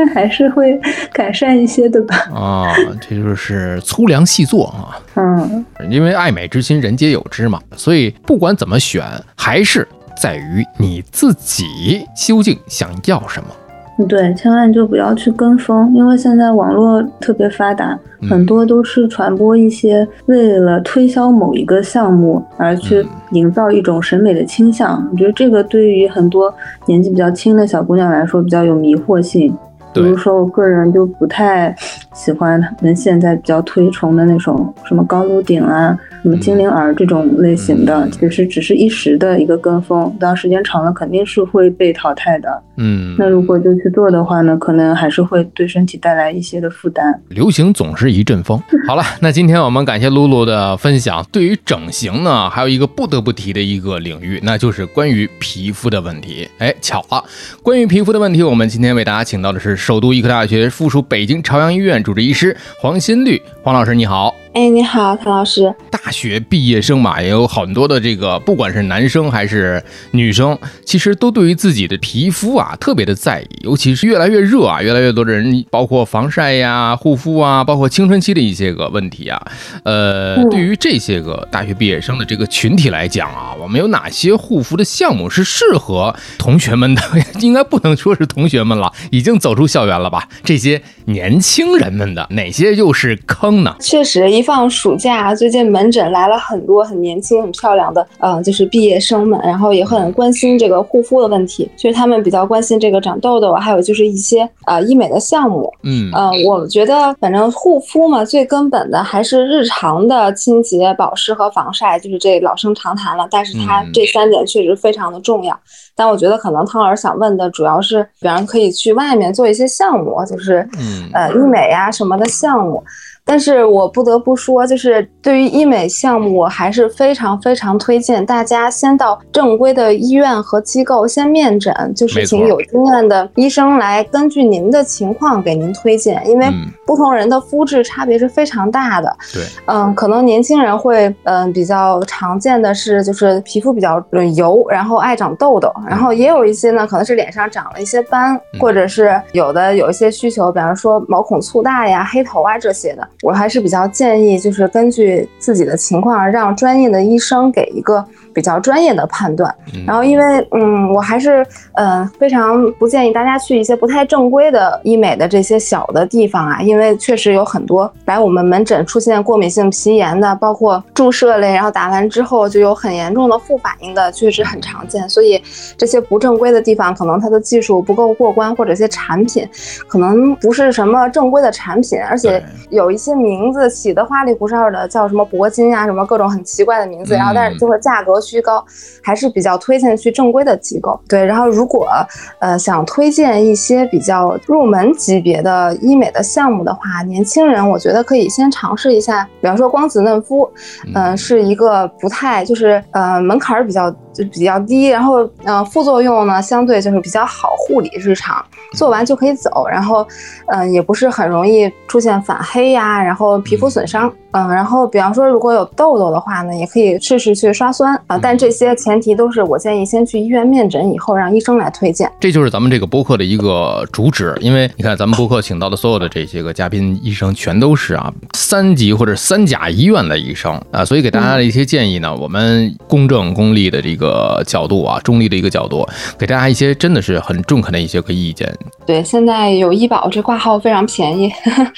还是会改善一些的吧。啊，这就是粗粮细做啊。嗯，因为爱美之心，人皆有之嘛，所以不管怎么选，还是在于你自己究竟想要什么。对，千万就不要去跟风，因为现在网络特别发达，嗯很多都是传播一些为了推销某一个项目而去营造一种审美的倾向。我觉得这个对于很多年纪比较轻的小姑娘来说比较有迷惑性。比如说，我个人就不太喜欢他们现在比较推崇的那种什么高颅顶啊、什么精灵耳这种类型的，嗯。其实只是一时的一个跟风，当时间长了肯定是会被淘汰的。嗯，那如果就去做的话呢，可能还是会对身体带来一些的负担。流行总是一阵风。好了，那今天我们感谢露露的分享。对于整形呢，还有一个不得不提的一个领域，那就是关于皮肤的问题。哎，巧了，关于皮肤的问题，我们今天为大家请到的是首都医科大学附属北京朝阳医院主治医师黄新绿，黄老师你好。哎，你好，谭老师。大学毕业生嘛，也有很多的这个，不管是男生还是女生，其实都对于自己的皮肤啊特别的在意，尤其是越来越热啊，越来越多的人，包括防晒呀、护肤啊，包括青春期的一些个问题啊，呃，嗯对于这些个大学毕业生的这个群体来讲啊，我们有哪些护肤的项目是适合同学们的？应该不能说是同学们了，已经走出校园了吧？这些年轻人们的哪些又是坑呢？确实，一放暑假，最近门诊来了很多很年轻、很漂亮的，呃，就是毕业生们，然后也很关心这个护肤的问题，就是他们比较关心这个长痘痘，还有就是一些呃医美的项目。嗯呃，我觉得反正护肤嘛，最根本的还是日常的清洁、保湿和防晒，就是这老生常谈了。但是它嗯这三点确实非常的重要。但我觉得可能汤老师想问的主要是，比方可以去外面做一些项目，就是嗯呃医美呀、什么的项目。但是我不得不说，就是对于医美项目，我还是非常非常推荐大家先到正规的医院和机构先面诊，就是请有经验的医生来根据您的情况给您推荐，因为嗯不同人的肤质差别是非常大的。对，嗯，可能年轻人会嗯比较常见的是就是皮肤比较呃油，然后爱长痘痘，然后也有一些呢可能是脸上长了一些斑，嗯或者是有的有一些需求，比方说毛孔粗大呀、黑头啊这些的，我还是比较建议就是根据自己的情况，让专业的医生给一个比较专业的判断。嗯然后因为嗯，我还是嗯、呃非常不建议大家去一些不太正规的医美的这些小的地方啊，因为确实有很多来我们门诊出现过敏性皮炎的，包括注射类，然后打完之后就有很严重的副反应的，确实很常见。所以这些不正规的地方，可能它的技术不够过关，或者一些产品可能不是什么正规的产品，而且有一些名字起的花里胡哨的，叫什么铂金啊，什么各种很奇怪的名字，然后但是就会价格虚高，还是比较推荐去正规的机构。对，然后如果呃想推荐一些比较入门级别的医美的项目的话，年轻人我觉得可以先尝试一下，比方说光子嫩肤，嗯、是一个不太就是呃门槛儿比较就比较低，然后呃副作用呢相对就是比较好护理，日常做完就可以走，然后嗯、呃也不是很容易出现反黑呀，然后皮肤损伤，嗯、然后比方说如果有痘痘的话呢，也可以试试去刷酸啊、但这些前提都是我建议先去医院面诊以后让医生来推荐。这就是咱们这个播客的一个主旨，因为你看咱们播客请到的所有的这些个嘉宾医生，全都是啊三级或者三甲医院的医生啊，所以给大家的一些建议呢，我们公正公立的这个角度啊，中立的一个角度，给大家一些真的是很中肯的一些个意见。对，现在有医保这挂号非常便宜，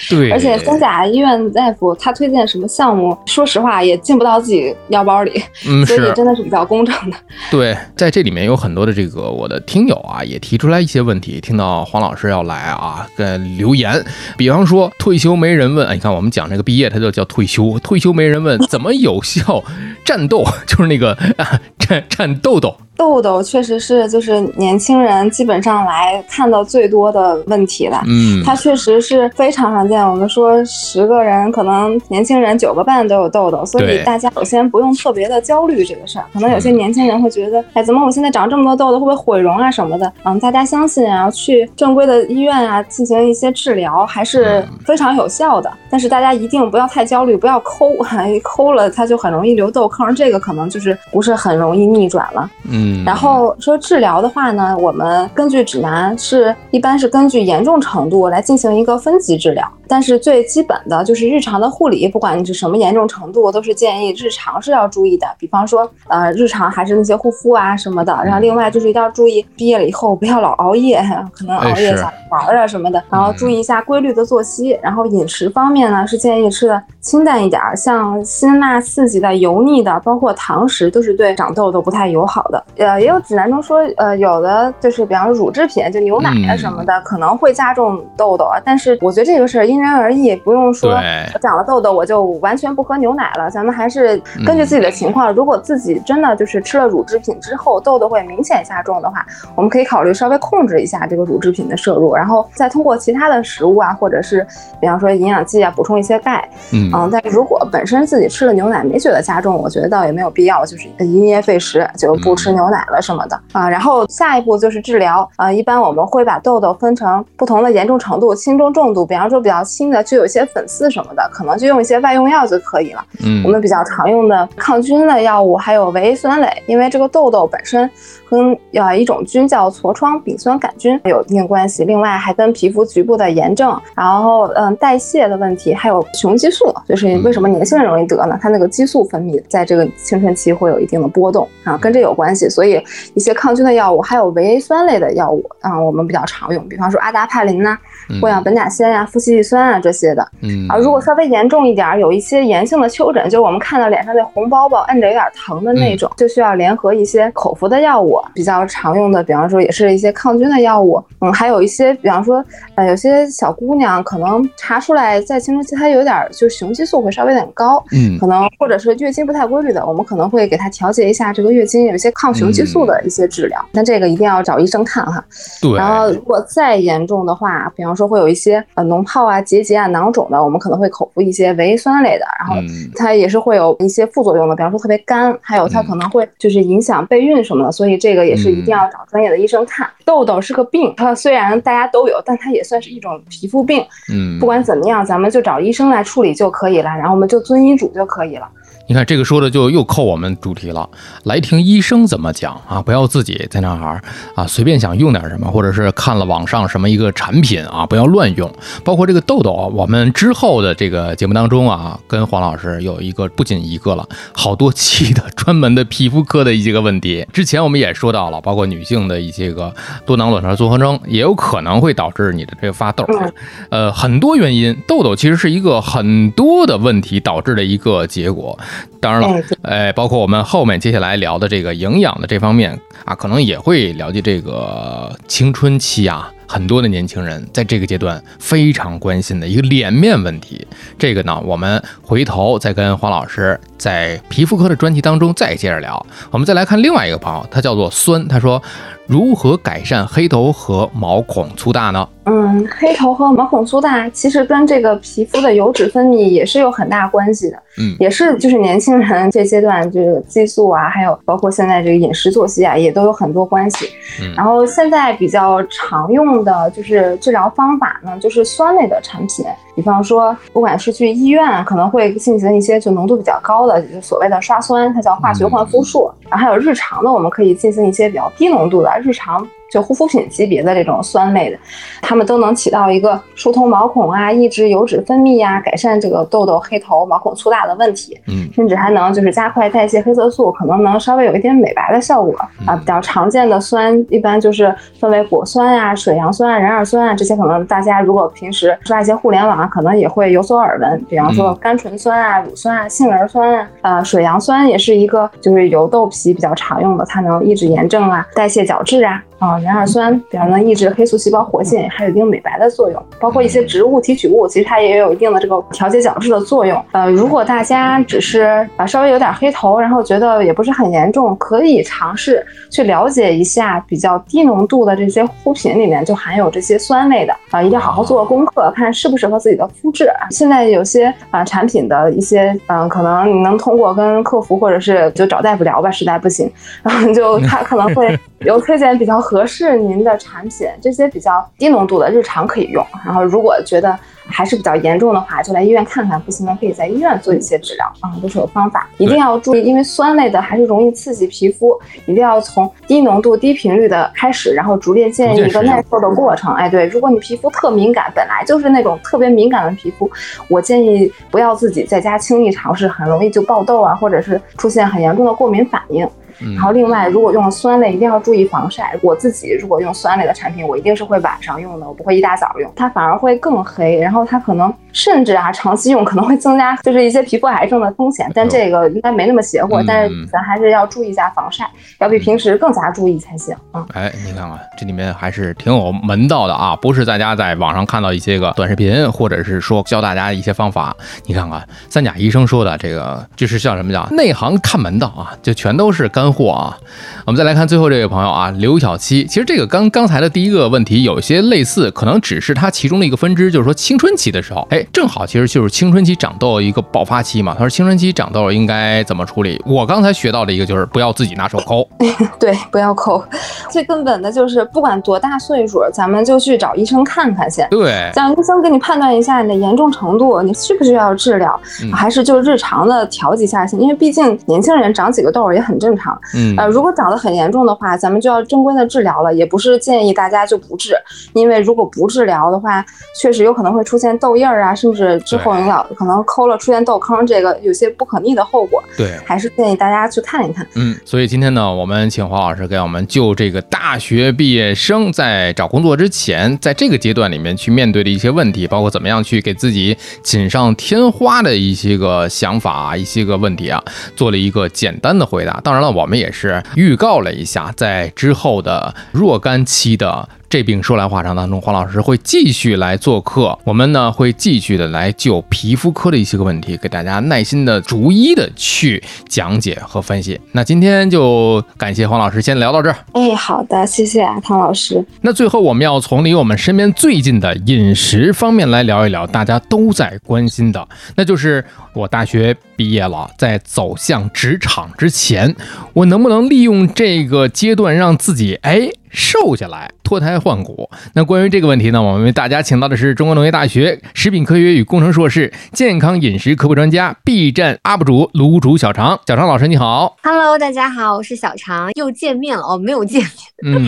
对，而且三甲医院大夫他推荐什么项目，说实话也进不到自己腰包里，嗯所以是真的是比较公正的。对，在这里面有很多的这个我的听友啊，也提出来一些问题。听到黄老师要来啊，跟留言，比方说退休没人问，哎，你看我们讲这个毕业，他就叫退休，退休没人问，怎么有效战斗？就是那个啊，战战豆豆，痘痘确实是就是年轻人基本上来看到最多的问题了。嗯，它确实是非常常见，我们说十个人可能年轻人九个半都有痘痘，所以大家首先不用特别的焦虑这个事儿。可能有些年轻人会觉得，哎，怎么我现在长这么多痘痘，会不会毁容啊什么的？嗯，大家相信啊，去正规的医院啊进行一些治疗还是非常有效的。但是大家一定不要太焦虑，不要抠，一抠了它就很容易留痘坑，这个可能就是不是很容易逆转了。嗯，然后说治疗的话呢，我们根据指南是一般是根据严重程度来进行一个分级治疗，但是最基本的就是日常的护理，不管你是什么严重程度，都是建议日常是要注意的。比方说，呃，日常还是那些护肤啊什么的。然后另外就是一定要注意，毕业了以后不要老熬夜，可能熬夜想玩儿啊什么的。然后注意一下规律的作息，然后饮食方面呢是建议吃的清淡一点儿，像辛辣刺激的、油腻的，包括糖食都是对长痘痘不太友好的。呃，也有指南中说，呃，有的就是比方说乳制品，就牛奶啊什么的，可能会加重痘痘啊。但是我觉得这个事儿因人而异，不用说长了痘痘我就完全不喝牛奶了。咱们还是根据自己的情况，如果自己真的就是吃了乳制品之后痘痘会明显加重的话，我们可以考虑稍微控制一下这个乳制品的摄入，然后再通过其他的食物啊，或者是比方说营养剂啊补充一些钙。嗯嗯，但是如果本身自己吃了牛奶没觉得加重，我觉得倒也没有必要，就是因噎废食，就不吃牛奶了什么的啊。然后下一步就是治疗啊，一般我们会把痘痘分成不同的严重程度，轻中重度。比方说比较轻的，就有一些粉刺什么的，可能就用一些外用药就可以了。嗯我们比较常用的抗菌的药物还有维 A 酸类，因为这个痘痘本身跟呃一种菌叫痤疮丙酸杆菌有一定关系，另外还跟皮肤局部的炎症，然后嗯代谢的问题，还有雄激素，就是为什么年轻人容易得呢？它那个激素分泌在这个青春期会有一定的波动啊，跟这有关系，所以一些抗菌的药物还有维 A 酸类的药物啊，我们比较常用，比方说阿达帕林呐、过氧苯甲酰呀、富硒地酸啊这些的。嗯啊，如果稍微严重一点儿，有一些炎性的丘疹，就是我们看到脸上那红包包，摁着有点疼的那种，就需要联合一些口服的药物，比较常用的，比方说也是一些抗菌的药物，嗯，还有一些，比方说，呃，有些小姑娘可能查出来在青春期她有点儿就雄激素会稍微有点高，嗯。可能或者是月经不太规律的，我们可能会给她调节一下这个月经，有一些抗雄激素的一些治疗，但这个一定要找医生看哈。对，然后如果再严重的话，比方说会有一些呃脓泡啊、结节啊、囊肿的，我们可能会口服一些维 A 酸类的，然后嗯它也是会有一些副作用的，比方说特别干，还有它可能会就是影响备孕什么的，所以这个也是一定要找专业的医生看。痘痘是个病，它虽然大家都有，但它也算是一种皮肤病。嗯，不管怎么样，咱们就找医生来处理就可以了，然后我们就遵医嘱就可以了。你看这个说的就又扣我们主题了，来听医生怎么讲啊，不要自己在那儿啊随便想用点什么，或者是看了网上什么一个产品啊，不要乱用。包括这个痘痘啊，我们之后的这个节目当中啊，跟黄老师有一个不仅一个了，好多期的专门的皮肤科的一些个问题。之前我们也说到了，包括女性的一些个多囊卵巢综合征，也有可能会导致你的这个发痘。嗯呃，很多原因，痘痘其实是一个很多的问题导致的一个结果。当然了哎包括我们后面接下来聊的这个营养的这方面啊，可能也会了解这个青春期啊，很多的年轻人在这个阶段非常关心的一个脸面问题。这个呢，我们回头再跟黄老师在皮肤科的专题当中再接着聊。我们再来看另外一个朋友，他叫做酸，他说如何改善黑头和毛孔粗大呢？嗯，黑头和毛孔粗大其实跟这个皮肤的油脂分泌也是有很大关系的。嗯也是就是年轻人这阶段这个激素啊，还有包括现在这个饮食作息啊，也都有很多关系。嗯然后现在比较常用的就是治疗方法呢，就是酸类的产品，比方说不管是去医院啊，可能会进行一些就浓度比较高的，就是所谓的刷酸，它叫化学换肤术。然后还有日常的，我们可以进行一些比较低浓度的日常。就护肤品级别的这种酸类的，它们都能起到一个疏通毛孔啊、抑制油脂分泌呀、改善这个痘痘、黑头、毛孔粗大的问题，嗯甚至还能就是加快代谢黑色素，可能能稍微有一点美白的效果啊。比较常见的酸一般就是分为果酸呀、水杨酸啊、壬二酸啊这些，可能大家如果平时刷一些互联网啊，可能也会有所耳闻。比方说甘醇酸啊、乳酸啊、杏仁酸啊，呃，水杨酸也是一个就是油痘皮比较常用的，它能抑制炎症啊、代谢角质啊。啊，壬二酸比较能抑制黑素细胞活性，还有一定美白的作用。包括一些植物提取物，其实它也有一定的这个调节角质的作用。呃，如果大家只是啊稍微有点黑头，然后觉得也不是很严重，可以尝试去了解一下比较低浓度的这些护肤品里面就含有这些酸类的啊，一定要好好做个功课，看适不适合自己的肤质。现在有些啊产品的一些嗯，可能你能通过跟客服或者是就找大夫聊吧，实在不行，然后就 他可能会有推荐比较合适您的产品，这些比较低浓度的日常可以用。然后如果觉得还是比较严重的话，就来医院看看，不行呢可以在医院做一些治疗啊，都是有方法。一定要注意，因为酸类的还是容易刺激皮肤，一定要从低浓度、低频率的开始，然后逐渐建立一个耐受的过程。哎，对，如果你皮肤特敏感，本来就是那种特别敏感的皮肤，我建议不要自己在家轻易尝试，很容易就爆痘啊，或者是出现很严重的过敏反应。嗯然后另外，如果用酸类，一定要注意防晒。我自己如果用酸类的产品，我一定是会晚上用的，我不会一大早用，它反而会更黑。然后它可能甚至啊，长期用可能会增加就是一些皮肤癌症的风险。但这个应该没那么邪乎，嗯但是咱还是要注意一下防晒，要比平时更加注意才行啊。哎，你看看这里面还是挺有门道的啊，不是大家在网上看到一些个短视频，或者是说教大家一些方法。你看看三甲医生说的这个，就是像什么叫内行看门道啊，就全都是干货啊。我们再来看最后这位朋友啊，刘小七，其实这个刚刚才的第一个问题有一些类似，可能只是它其中的一个分支，就是说青春期的时候，哎，正好其实就是青春期长痘一个爆发期嘛。他说青春期长痘应该怎么处理？我刚才学到的一个就是不要自己拿手抠，对，不要抠。最根本的就是不管多大岁数，咱们就去找医生看看先。对，让医生给你判断一下你的严重程度，你需不需要治疗，嗯还是就日常的调节一下先？因为毕竟年轻人长几个痘儿也很正常。嗯呃，如果长得很严重的话，咱们就要正规的治疗了，也不是建议大家就不治，因为如果不治疗的话，确实有可能会出现痘印儿啊，甚至之后你老可能抠了出现痘坑，这个有些不可逆的后果，对。还是建议大家去看一看。嗯，所以今天呢，我们请黄老师给我们就这个大学毕业生在找工作之前，在这个阶段里面去面对的一些问题，包括怎么样去给自己锦上添花的一些个想法啊，一些个问题啊，做了一个简单的回答。当然了，我我们也是预告了一下，在之后的若干期的。这病说来话长当中，黄老师会继续来做客，我们呢会继续的来就皮肤科的一些个问题，给大家耐心的逐一的去讲解和分析。那今天就感谢黄老师，先聊到这儿。哎，好的，谢谢啊，唐老师。那最后我们要从离我们身边最近的饮食方面来聊一聊，大家都在关心的，那就是我大学毕业了，在走向职场之前，我能不能利用这个阶段让自己哎瘦下来，脱胎换骨？那关于这个问题呢，我们为大家请到的是中国农业大学食品科学与工程硕士、健康饮食科普专家、B 站 UP 主卤煮小常。小常老师你好，Hello，大家好，我是小常，又见面了哦，没有见面，嗯。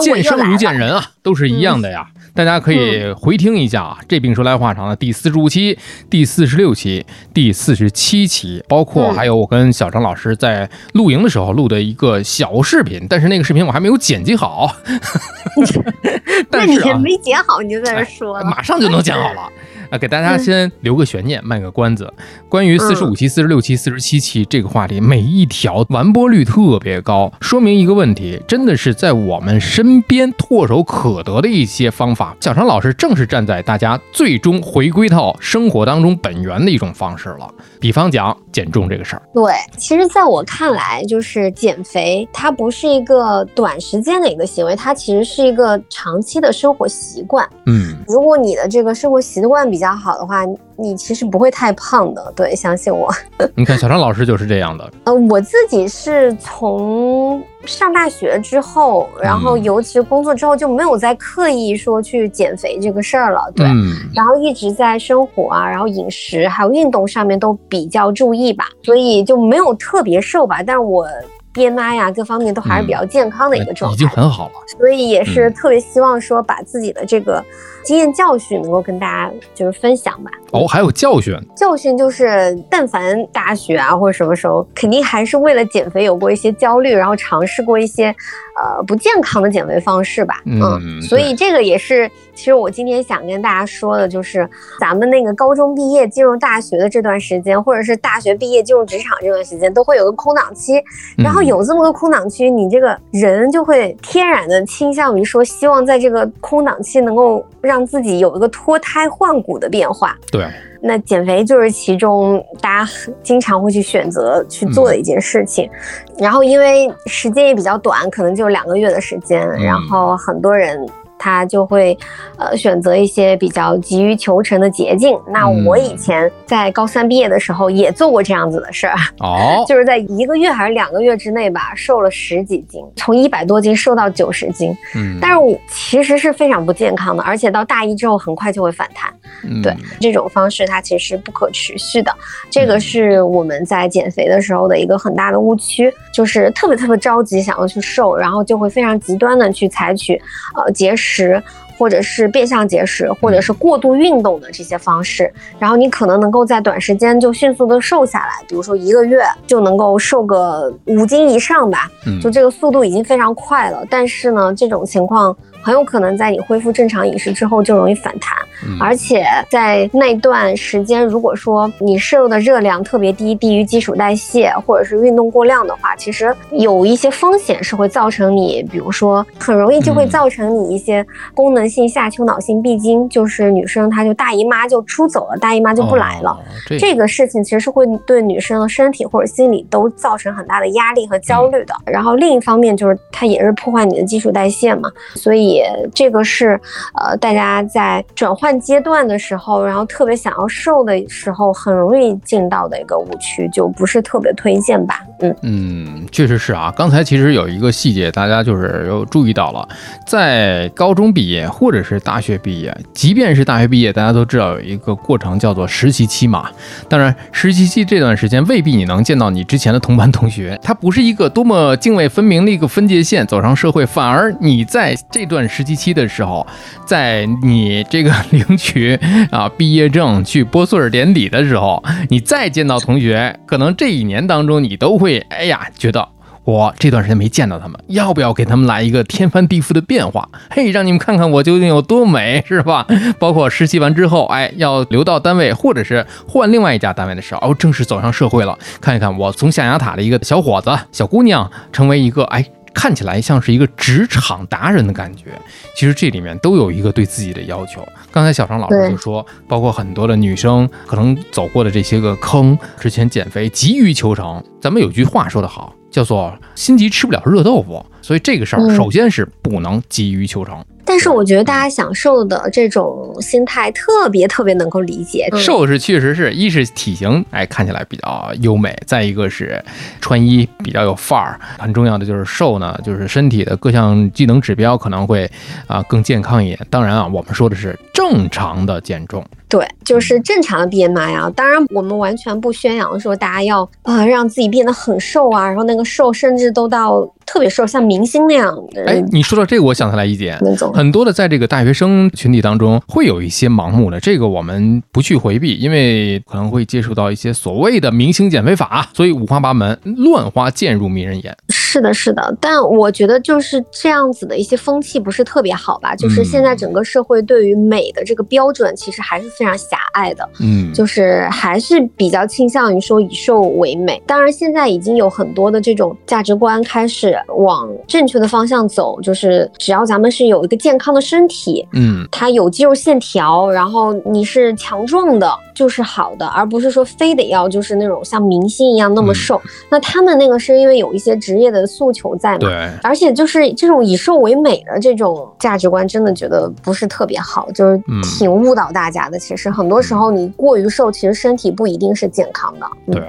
见生如。见人啊，都是一样的呀。大家可以回听一下啊，这病说来话长的第四十五期、第四十六期、第四十七期，包括嗯还有我跟小张老师在露营的时候录的一个小视频，但是那个视频我还没有剪辑好。那 但是啊，你也没剪好，你就在这说了。马上就能剪好了。啊，给大家先留个悬念，卖个关子。关于四十五期、四十六期、四十七期这个话题，每一条完播率特别高，说明一个问题，真的是在我们身边唾手可得的一些方法。小常老师正是站在大家最终回归到生活当中本源的一种方式了。比方讲减重这个事儿，对，其实在我看来，就是减肥，它不是一个短时间的一个行为，它其实是一个长期的生活习惯。嗯，如果你的这个生活习惯比较好的话，你其实不会太胖的。对，相信我。你看小张老师就是这样的，呃，我自己是从上大学之后，然后嗯尤其是工作之后，就没有再刻意说去减肥这个事儿了。对，嗯，然后一直在生活啊，然后饮食还有运动上面都比较注意吧，所以就没有特别瘦吧。但是我 BMI 呀、各方面都还是比较健康的一个状态，已经很好了。所以也是嗯特别希望说把自己的这个经验教训能够跟大家就是分享吧。哦，还有教训，教训就是，但凡大学啊或者什么时候，肯定还是为了减肥有过一些焦虑，然后尝试过一些呃不健康的减肥方式吧。嗯所以这个也是，其实我今天想跟大家说的，就是咱们那个高中毕业进入大学的这段时间，或者是大学毕业进入职场这段时间，都会有个空档期。然后嗯有这么个空档期，你这个人就会天然的倾向于说，希望在这个空档期能够让自己有一个脱胎换骨的变化。对，那减肥就是其中大家经常会去选择去做的一件事情，然后因为时间也比较短，可能就两个月的时间，然后很多人。他就会，呃，选择一些比较急于求成的捷径。那我以前在高三毕业的时候也做过这样子的事儿，哦，就是在一个月还是两个月之内吧，瘦了十几斤，从一百多斤瘦到九十斤。嗯，但是我其实是非常不健康的，而且到大一之后很快就会反弹。嗯对这种方式，它其实是不可持续的。这个是我们在减肥的时候的一个很大的误区，就是特别特别着急想要去瘦，然后就会非常极端的去采取呃节食。十。或者是变相节食，或者是过度运动的这些方式，然后你可能能够在短时间就迅速的瘦下来，比如说一个月就能够瘦个五斤以上吧，嗯。就这个速度已经非常快了。但是呢，这种情况很有可能在你恢复正常饮食之后就容易反弹，嗯。而且在那段时间，如果说你摄入的热量特别低，低于基础代谢，或者是运动过量的话，其实有一些风险是会造成你，比如说很容易就会嗯。造成你一些功能性下丘脑性闭经，就是女生她就大姨妈就出走了，大姨妈就不来了。哦这这个事情其实是会对女生的身体或者心理都造成很大的压力和焦虑的。然后另一方面就是它也是破坏你的基础代谢嘛，所以这个是呃大家在转换阶段的时候，然后特别想要瘦的时候，很容易进到的一个误区，就不是特别推荐吧。嗯，嗯，确实是啊。刚才其实有一个细节，大家就是有注意到了，在高中毕业或者是大学毕业，即便是大学毕业，大家都知道有一个过程叫做实习期嘛。当然，实习期这段时间未必你能见到你之前的同班同学，它不是一个多么泾渭分明的一个分界线，走上社会，反而你在这段实习期的时候，在你这个领取啊毕业证去拨穗儿典礼的时候，你再见到同学，可能这一年当中你都会哎呀觉得。我这段时间没见到他们，要不要给他们来一个天翻地覆的变化？嘿，让你们看看我究竟有多美，是吧？包括实习完之后，哎，要留到单位，或者是换另外一家单位的时候，哦，正式走上社会了，看一看我从象牙塔的一个小伙子、小姑娘，成为一个哎。看起来像是一个职场达人的感觉，其实这里面都有一个对自己的要求。刚才小张老师就说，包括很多的女生可能走过的这些个坑，之前减肥急于求成，咱们有句话说得好，叫做心急吃不了热豆腐。所以这个事儿，嗯首先是不能急于求成。但是我觉得大家享受的这种心态特别特别能够理解。嗯瘦是确实是一是体型哎看起来比较优美，再一个是穿衣比较有范儿，很重要的就是瘦呢，就是身体的各项技能指标可能会啊、更健康一点。当然啊，我们说的是正常的减重。对，就是正常的 BMI 啊。当然，我们完全不宣扬说大家要呃让自己变得很瘦啊，然后那个瘦甚至都到特别瘦，像明星那样的哎，你说到这个，我想起来一点，很多的在这个大学生群体当中，会有一些盲目的，这个我们不去回避，因为可能会接触到一些所谓的明星减肥法，所以五花八门，乱花渐入迷人眼。是的，是的，但我觉得就是这样子的一些风气不是特别好吧？就是现在整个社会对于美的这个标准其实还是非常狭隘的。嗯，就是还是比较倾向于说以瘦为美。当然，现在已经有很多的这种价值观开始往正确的方向走，就是只要咱们是有一个健康的身体，嗯，它有肌肉线条，然后你是强壮的，就是好的，而不是说非得要就是那种像明星一样那么瘦。那他们那个是因为有一些职业的诉求在嘛。对，而且就是这种以瘦为美的这种价值观，真的觉得不是特别好，就是嗯挺误导大家的。其实很多时候你过于瘦，其实身体不一定是健康的。嗯对，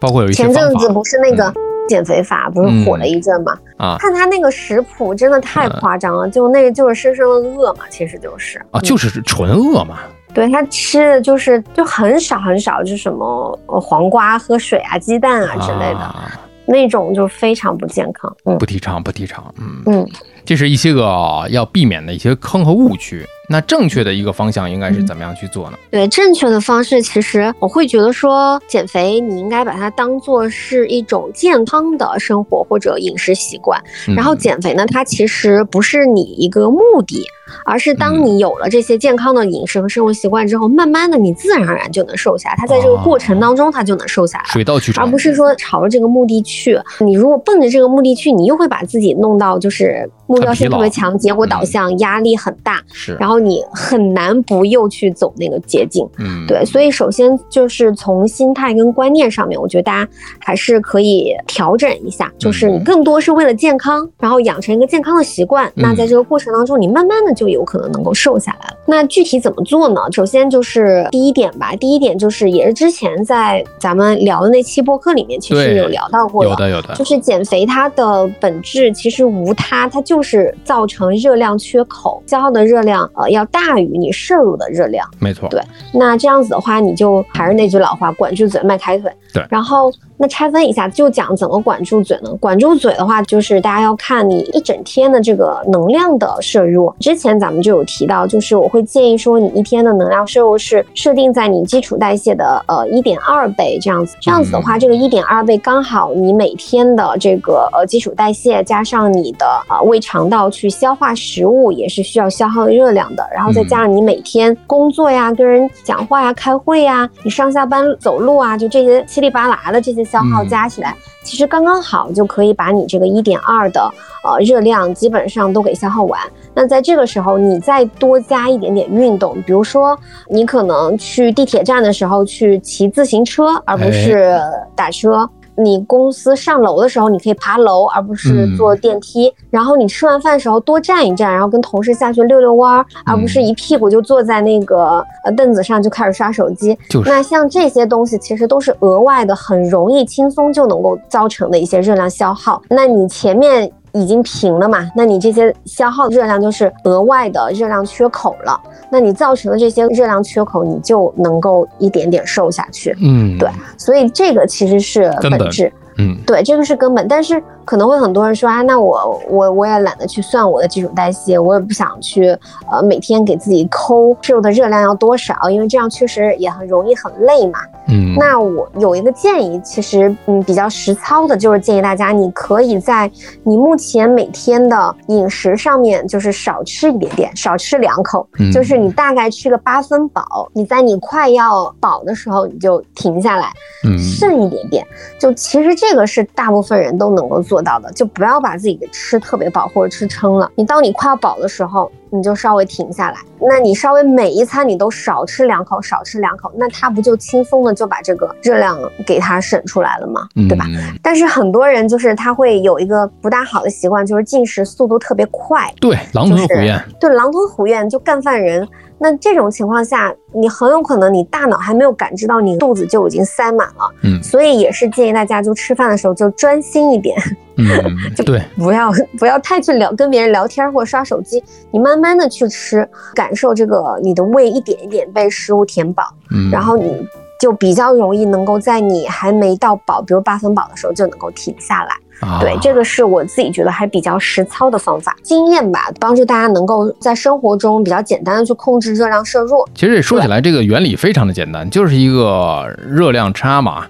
包括有一些前阵子不是那个减肥法不是火了一阵嘛？啊看他那个食谱真的太夸张了，就那个就是深深的饿嘛，其实就是啊，就是纯饿嘛。对他吃的就是就很少很少，就什么呃黄瓜、喝水啊、鸡蛋啊之类的。啊那种就非常不健康。嗯不提倡，不提倡。嗯，嗯，这是一些个要避免的一些坑和误区。那正确的一个方向应该是怎么样去做呢？对，正确的方式其实我会觉得说，减肥你应该把它当做是一种健康的生活或者饮食习惯。然后嗯减肥呢，它其实不是你一个目的，而是当嗯你有了这些健康的饮食和生活习惯之后，慢慢的你自然而然就能瘦下来。它在这个过程当中，它就能瘦下来。水到渠成，而不是说朝着这个目的去。你如果奔着这个目的去，你又会把自己弄到就是目标性特别强、结果导向、压力很大，是，然后你很难不又去走那个捷径。嗯，对，所以首先就是从心态跟观念上面，我觉得大家还是可以调整一下，就是你嗯更多是为了健康，然后养成一个健康的习惯。那在这个过程当中，你慢慢的就有可能能够瘦下来了。那具体怎么做呢？首先就是第一点吧，第一点就是也是之前在咱们聊的那期播客里面，其实有聊到过有的有的就，是减肥它的本质其实无它，它就是造成热量缺口，消耗的热量呃要大于你摄入的热量。没错，对那这样子的话，你就还是那句老话，管住嘴，迈开腿。对然后那拆分一下，就讲怎么管住嘴呢？管住嘴的话，就是大家要看你一整天的这个能量的摄入。之前咱们就有提到，就是我会建议说，你一天的能量摄入是设定在你基础代谢的呃一点二倍这样子。这样子的话，这个一点二倍刚好你每天的这个呃基础代谢加上你的呃胃肠道去消化食物，也是需要消耗热量的。然后再加上你每天工作呀、跟人讲话呀、开会呀，你上下班走路啊，就这些七里八拉的这些消耗嗯加起来，其实刚刚好就可以把你这个一点二的呃热量基本上都给消耗完。那在这个时候，你再多加一点点运动，比如说你可能去地铁站的时候去骑自行车，而不是打车。你公司上楼的时候，你可以爬楼，而不是嗯坐电梯。然后你吃完饭的时候多站一站，然后跟同事下去溜溜弯儿，而不是一屁股就坐在那个呃凳子上就开始刷手机。就是那像这些东西，其实都是额外的，很容易轻松就能够造成的一些热量消耗。那你前面已经平了嘛？那你这些消耗热量就是额外的热量缺口了。那你造成的这些热量缺口，你就能够一点点瘦下去。嗯，对，所以这个其实是根本本质。嗯，对，这个是根本，但是可能会很多人说啊，那我我我也懒得去算我的基础代谢，我也不想去呃每天给自己抠摄入的热量要多少，因为这样确实也很容易很累嘛。嗯，那我有一个建议，其实嗯比较实操的，就是建议大家，你可以在你目前每天的饮食上面，就是少吃一点点，少吃两口，嗯就是你大概吃个八分饱，你在你快要饱的时候你就停下来，嗯剩一点点。就其实这个是大部分人都能够做做到的，就不要把自己给吃特别饱或者吃撑了。你当你快要饱的时候，你就稍微停下来，那你稍微每一餐你都少吃两口，少吃两口，那它不就轻松的就把这个热量给它省出来了吗？对吧？嗯但是很多人就是他会有一个不大好的习惯，就是进食速度特别快，对，狼吞虎咽，对，狼吞虎咽就干饭人。那这种情况下，你很有可能你大脑还没有感知到你肚子就已经塞满了。嗯所以也是建议大家就吃饭的时候就专心一点，嗯，对，不要不要太去聊跟别人聊天或者刷手机，你慢慢的去吃，感受这个你的胃一点一点被食物填饱，嗯，然后你就比较容易能够在你还没到饱，比如八分饱的时候就能够停下来。啊对，这个是我自己觉得还比较实操的方法，经验吧，帮助大家能够在生活中比较简单的去控制热量摄入。其实说起来，这个原理非常的简单，就是一个热量差嘛。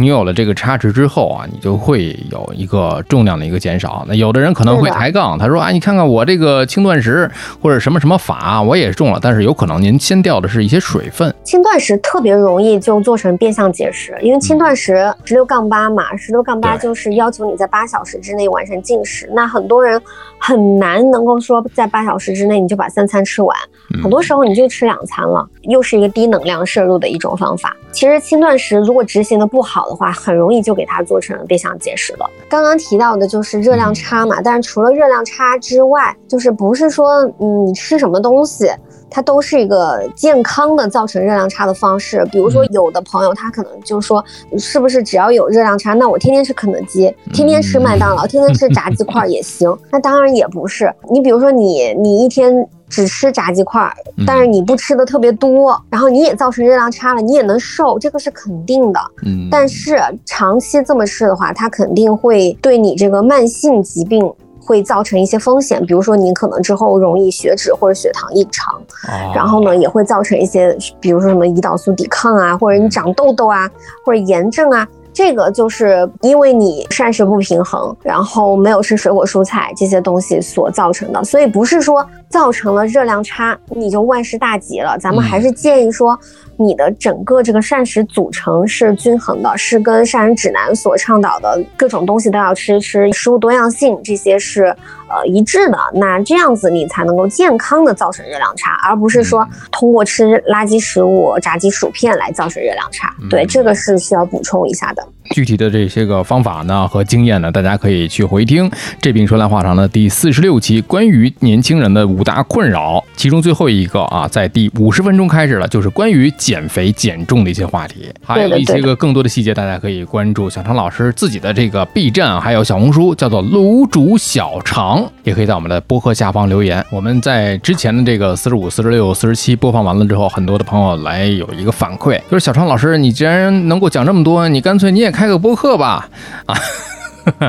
你有了这个差值之后啊，你就会有一个重量的一个减少。那有的人可能会抬杠，他说啊，你看看我这个轻断食或者什么什么法，我也重了，但是有可能您先掉的是一些水分。轻断食特别容易就做成变相节食，因为轻断食十六杠八嘛，十六杠八就是要求你在八小时之内完成进食。那很多人很难能够说在八小时之内你就把三餐吃完，嗯很多时候你就吃两餐了，又是一个低能量摄入的一种方法。其实轻断食如果执行的不好的话，很容易就给它做成变相节食了。刚刚提到的就是热量差嘛，但是除了热量差之外，就是不是说嗯你吃什么东西。它都是一个健康的造成热量差的方式。比如说，有的朋友他可能就说，是不是只要有热量差，那我天天吃肯德基，天天吃麦当劳，天天吃炸鸡块也行？那当然也不是。你比如说你，你一天只吃炸鸡块但是你不吃的特别多，然后你也造成热量差了，你也能瘦，这个是肯定的。嗯，但是长期这么吃的话，它肯定会对你这个慢性疾病会造成一些风险，比如说你可能之后容易血脂或者血糖异常，哦然后呢也会造成一些，比如说什么胰岛素抵抗啊，或者你长痘痘啊，或者炎症啊。这个就是因为你膳食不平衡，然后没有吃水果蔬菜这些东西所造成的，所以不是说造成了热量差你就万事大吉了。咱们还是建议说，你的整个这个膳食组成是均衡的，是跟膳食指南所倡导的各种东西都要吃，吃食物多样性这些是呃一致的。那这样子你才能够健康的造成热量差，而不是说通过吃垃圾食物、炸鸡、薯片来造成热量差。对，这个是需要补充一下的。具体的这些个方法呢和经验呢，大家可以去回听《这病说来话长》的第四十六期，关于年轻人的五大困扰，其中最后一个啊，在第五十分钟开始了，就是关于减肥减重的一些话题，还有一些个更多的细节，大家可以关注小常老师自己的这个 B 站还有小红书，叫做卤煮小肠，也可以在我们的播客下方留言。我们在之前的这个四十五、四十六、四十七播放完了之后，很多的朋友来有一个反馈，就是小川老师，你既然能够讲这么多，你干脆你也开个播客吧，啊。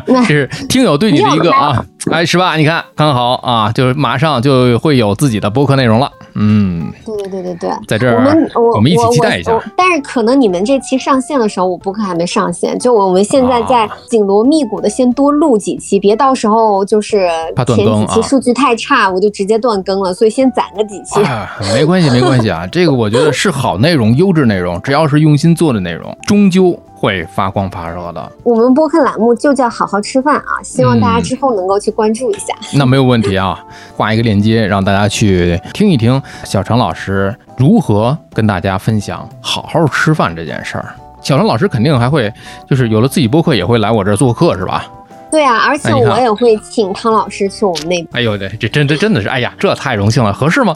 这 是听友对你的一个啊，哎，是吧？你看刚好啊，就是马上就会有自己的播客内容了。嗯，对对对对对，在这儿我们我我们一起期待一下。但是可能你们这期上线的时候，我播客还没上线，就我们现在在啊紧锣密鼓的先多录几期，别到时候就是怕断前几期数据太差，我就直接断更了，所以先攒个几期。啊，没关系，没关系啊。这个我觉得是好内容、优质内容，只要是用心做的内容，终究会发光发热的。我们播客栏目就叫好好吃饭啊，希望大家嗯之后能够去关注一下。那没有问题啊，挂一个链接让大家去听一听小常老师如何跟大家分享好好吃饭这件事儿。小常老师肯定还会，就是有了自己播客也会来我这儿做客，是吧？对啊，而且我也会请汤老师去我们那边，哎呦，这这真这真的是，哎呀，这太荣幸了，合适吗？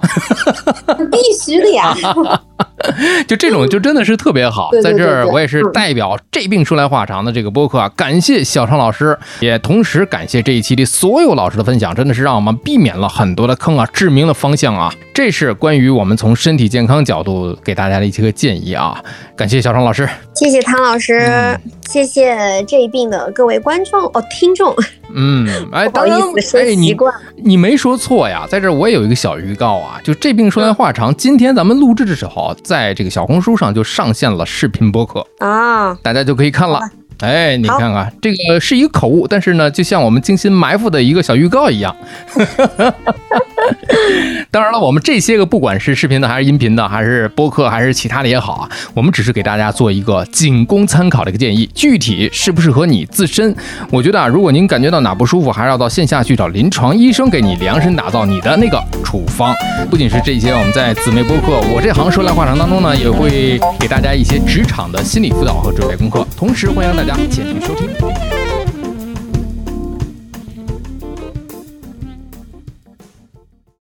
必须的呀。就这种就真的是特别好，在这儿我也是嗯代表这病说来话长的这个播客啊，感谢小常老师，也同时感谢这一期的所有老师的分享，真的是让我们避免了很多的坑啊，致命的方向啊。这是关于我们从身体健康角度给大家的一些个建议啊，感谢小常老师。谢谢唐老师，嗯谢谢这一病的各位观众哦，听众，嗯，哎，不好意当然思，说哎，你习惯。你没说错呀，在这儿我也有一个小预告啊，就这病说来话长，今天咱们录制的时候，在这个小红书上就上线了视频播客。啊，大家就可以看了。哎，你看看，这个是一个口误，但是呢，就像我们精心埋伏的一个小预告一样。当然了，我们这些个不管是视频的，还是音频的，还是播客，还是其他的也好啊，我们只是给大家做一个仅供参考的一个建议，具体适不适合你自身，我觉得啊，如果您感觉到哪不舒服，还是要到线下去找临床医生给你量身打造你的那个处方。不仅是这些，我们在姊妹播客《我这行说来话长》当中呢，也会给大家一些职场的心理辅导和准备功课，同时欢迎大家前去收听。